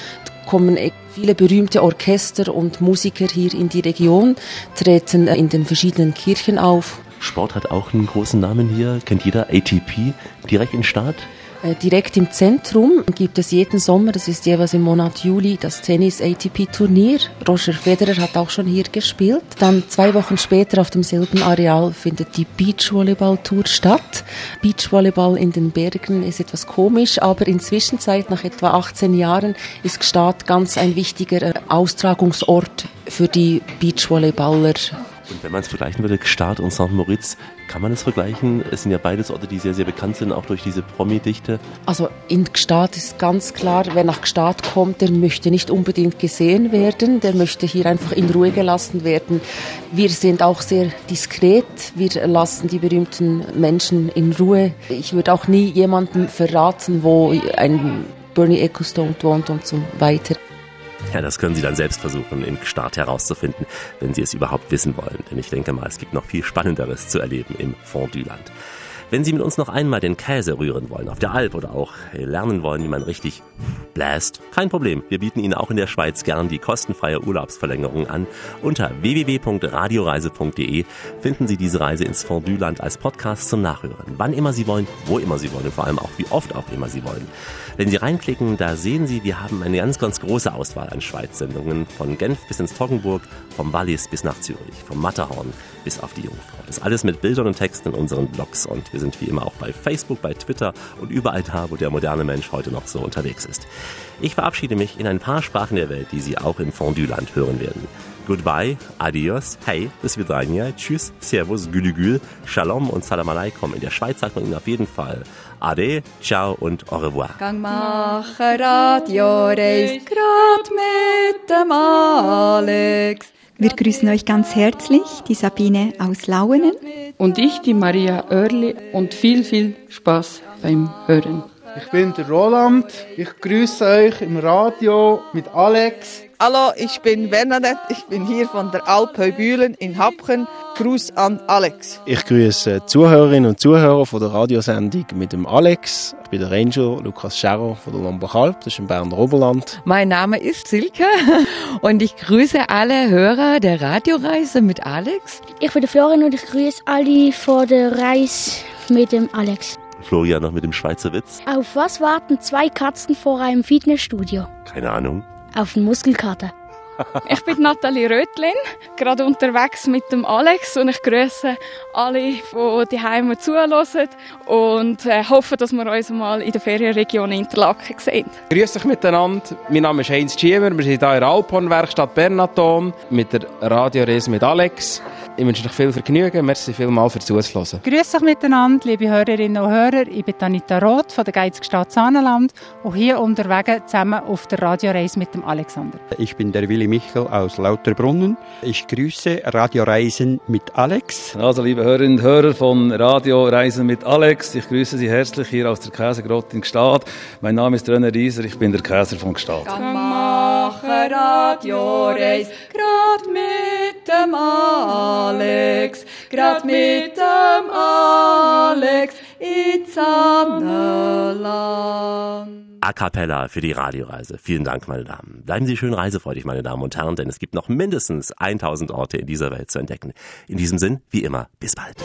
Speaker 21: kommen e- viele berühmte Orchester und Musiker hier in die Region, treten in den verschiedenen Kirchen auf.
Speaker 1: Sport hat auch einen großen Namen hier. Kennt jeder ATP direkt in Start?
Speaker 21: Äh, Direkt im Zentrum gibt es jeden Sommer, das ist jeweils im Monat Juli, das Tennis-ATP-Turnier. Roger Federer hat auch schon hier gespielt. Dann zwei Wochen später auf demselben Areal findet die Beachvolleyball-Tour statt. Beachvolleyball in den Bergen ist etwas komisch, aber inzwischen, nach etwa 18 Jahren, ist Gstaad ganz ein wichtiger äh, Austragungsort für die Beachvolleyballer.
Speaker 1: Und wenn man es vergleichen würde, Gstaad und St. Moritz, kann man es vergleichen? Es sind ja beides Orte, die sehr, sehr bekannt sind, auch durch diese Promi-Dichte.
Speaker 21: Also in Gstaad ist ganz klar, wer nach Gstaad kommt, der möchte nicht unbedingt gesehen werden, der möchte hier einfach in Ruhe gelassen werden. Wir sind auch sehr diskret, wir lassen die berühmten Menschen in Ruhe. Ich würde auch nie jemandem verraten, wo ein Bernie Ecclestone wohnt und so weiter.
Speaker 1: Ja, das können Sie dann selbst versuchen, im Start herauszufinden, wenn Sie es überhaupt wissen wollen. Denn ich denke mal, es gibt noch viel Spannenderes zu erleben im Fondue-Land. Wenn Sie mit uns noch einmal den Käse rühren wollen, auf der Alp oder auch lernen wollen, wie man richtig bläst, kein Problem. Wir bieten Ihnen auch in der Schweiz gern die kostenfreie Urlaubsverlängerung an. Unter www.radioreise.de finden Sie diese Reise ins Fondue-Land als Podcast zum Nachhören. Wann immer Sie wollen, wo immer Sie wollen und vor allem auch wie oft auch immer Sie wollen. Wenn Sie reinklicken, da sehen Sie, wir haben eine ganz, ganz große Auswahl an Schweiz-Sendungen. Von Genf bis ins Toggenburg, vom Wallis bis nach Zürich, vom Matterhorn bis auf die Jungfrau. Das alles mit Bildern und Texten in unseren Blogs und wir sind wie immer auch bei Facebook, bei Twitter und überall da, wo der moderne Mensch heute noch so unterwegs ist. Ich verabschiede mich in ein paar Sprachen der Welt, die Sie auch im Fondue-Land hören werden. Goodbye, adios, hey, bis vidania, tschüss, servus, gülügül, shalom und salam alaikum. In der Schweiz sagt man ihnen auf jeden Fall ade, ciao und au revoir.
Speaker 11: Gang machen Radioreis, grad mit dem Alex.
Speaker 16: Wir grüßen euch ganz herzlich, die Sabine aus Lauenen.
Speaker 17: Und ich, die Maria Oerli, und viel, viel Spaß beim Hören.
Speaker 6: Ich bin der Roland. Ich grüße euch im Radio mit Alex.
Speaker 4: Hallo, ich bin Bernadette. Ich bin hier von der Alp Heubühlen in Hapchen. Gruß an Alex.
Speaker 9: Ich grüße Zuhörerinnen und Zuhörer von der Radiosendung mit dem Alex. Ich bin der Ranger Lukas Scherrer von der Lombachalp, das ist im Berner Oberland.
Speaker 8: Mein Name ist Silke und ich grüße alle Hörer der Radioreise mit Alex.
Speaker 22: Ich bin der Florian und ich grüße alle von der Reise mit dem Alex.
Speaker 1: Florian noch mit dem Schweizer Witz.
Speaker 22: Auf was warten zwei Katzen vor einem Fitnessstudio?
Speaker 1: Keine Ahnung.
Speaker 22: Auf einen Muskelkater.
Speaker 12: Ich bin Nathalie Rötlin, gerade unterwegs mit dem Alex und ich grüße alle, die die Heime zuhören und äh, hoffe, dass wir uns mal in der Ferienregion Interlaken sehen.
Speaker 14: Grüß euch miteinander. Mein Name ist Heinz Schiemer. Wir sind hier in der Alphorn-Werkstatt Bernaton mit der Radioreise mit Alex. Ich wünsche euch viel Vergnügen. Merci vielmals fürs Zuhören.
Speaker 20: Grüß euch miteinander, liebe Hörerinnen und Hörer. Ich bin Anita Roth von der Geizigstadt Saanenland und hier unterwegs zusammen auf der Radioreise mit dem Alexander.
Speaker 15: Ich bin der Willi Michel aus Lauterbrunnen. Ich grüße Radioreisen mit Alex.
Speaker 18: Also, liebe Hörerinnen und Hörer von Radio Reisen mit Alex, ich grüße Sie herzlich hier aus der Käsegrotte in Gstaad. Mein Name ist René Rieser, ich bin der Käser von Gstaad.
Speaker 11: Radioreis, grad mit dem Alex, grad mit dem Alex, ins Sonnenland.
Speaker 1: A cappella für die Radioreise. Vielen Dank, meine Damen. Bleiben Sie schön reisefreudig, meine Damen und Herren, denn es gibt noch mindestens 1000 Orte in dieser Welt zu entdecken. In diesem Sinn, wie immer, bis bald.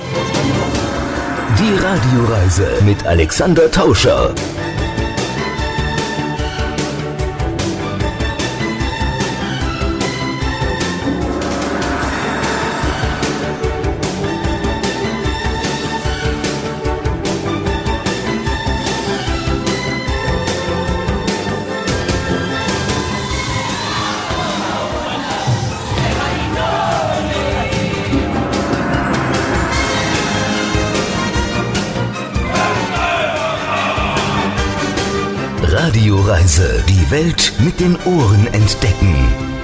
Speaker 3: Die Radioreise mit Alexander Tauscher. Radioreise. Die Welt mit den Ohren entdecken.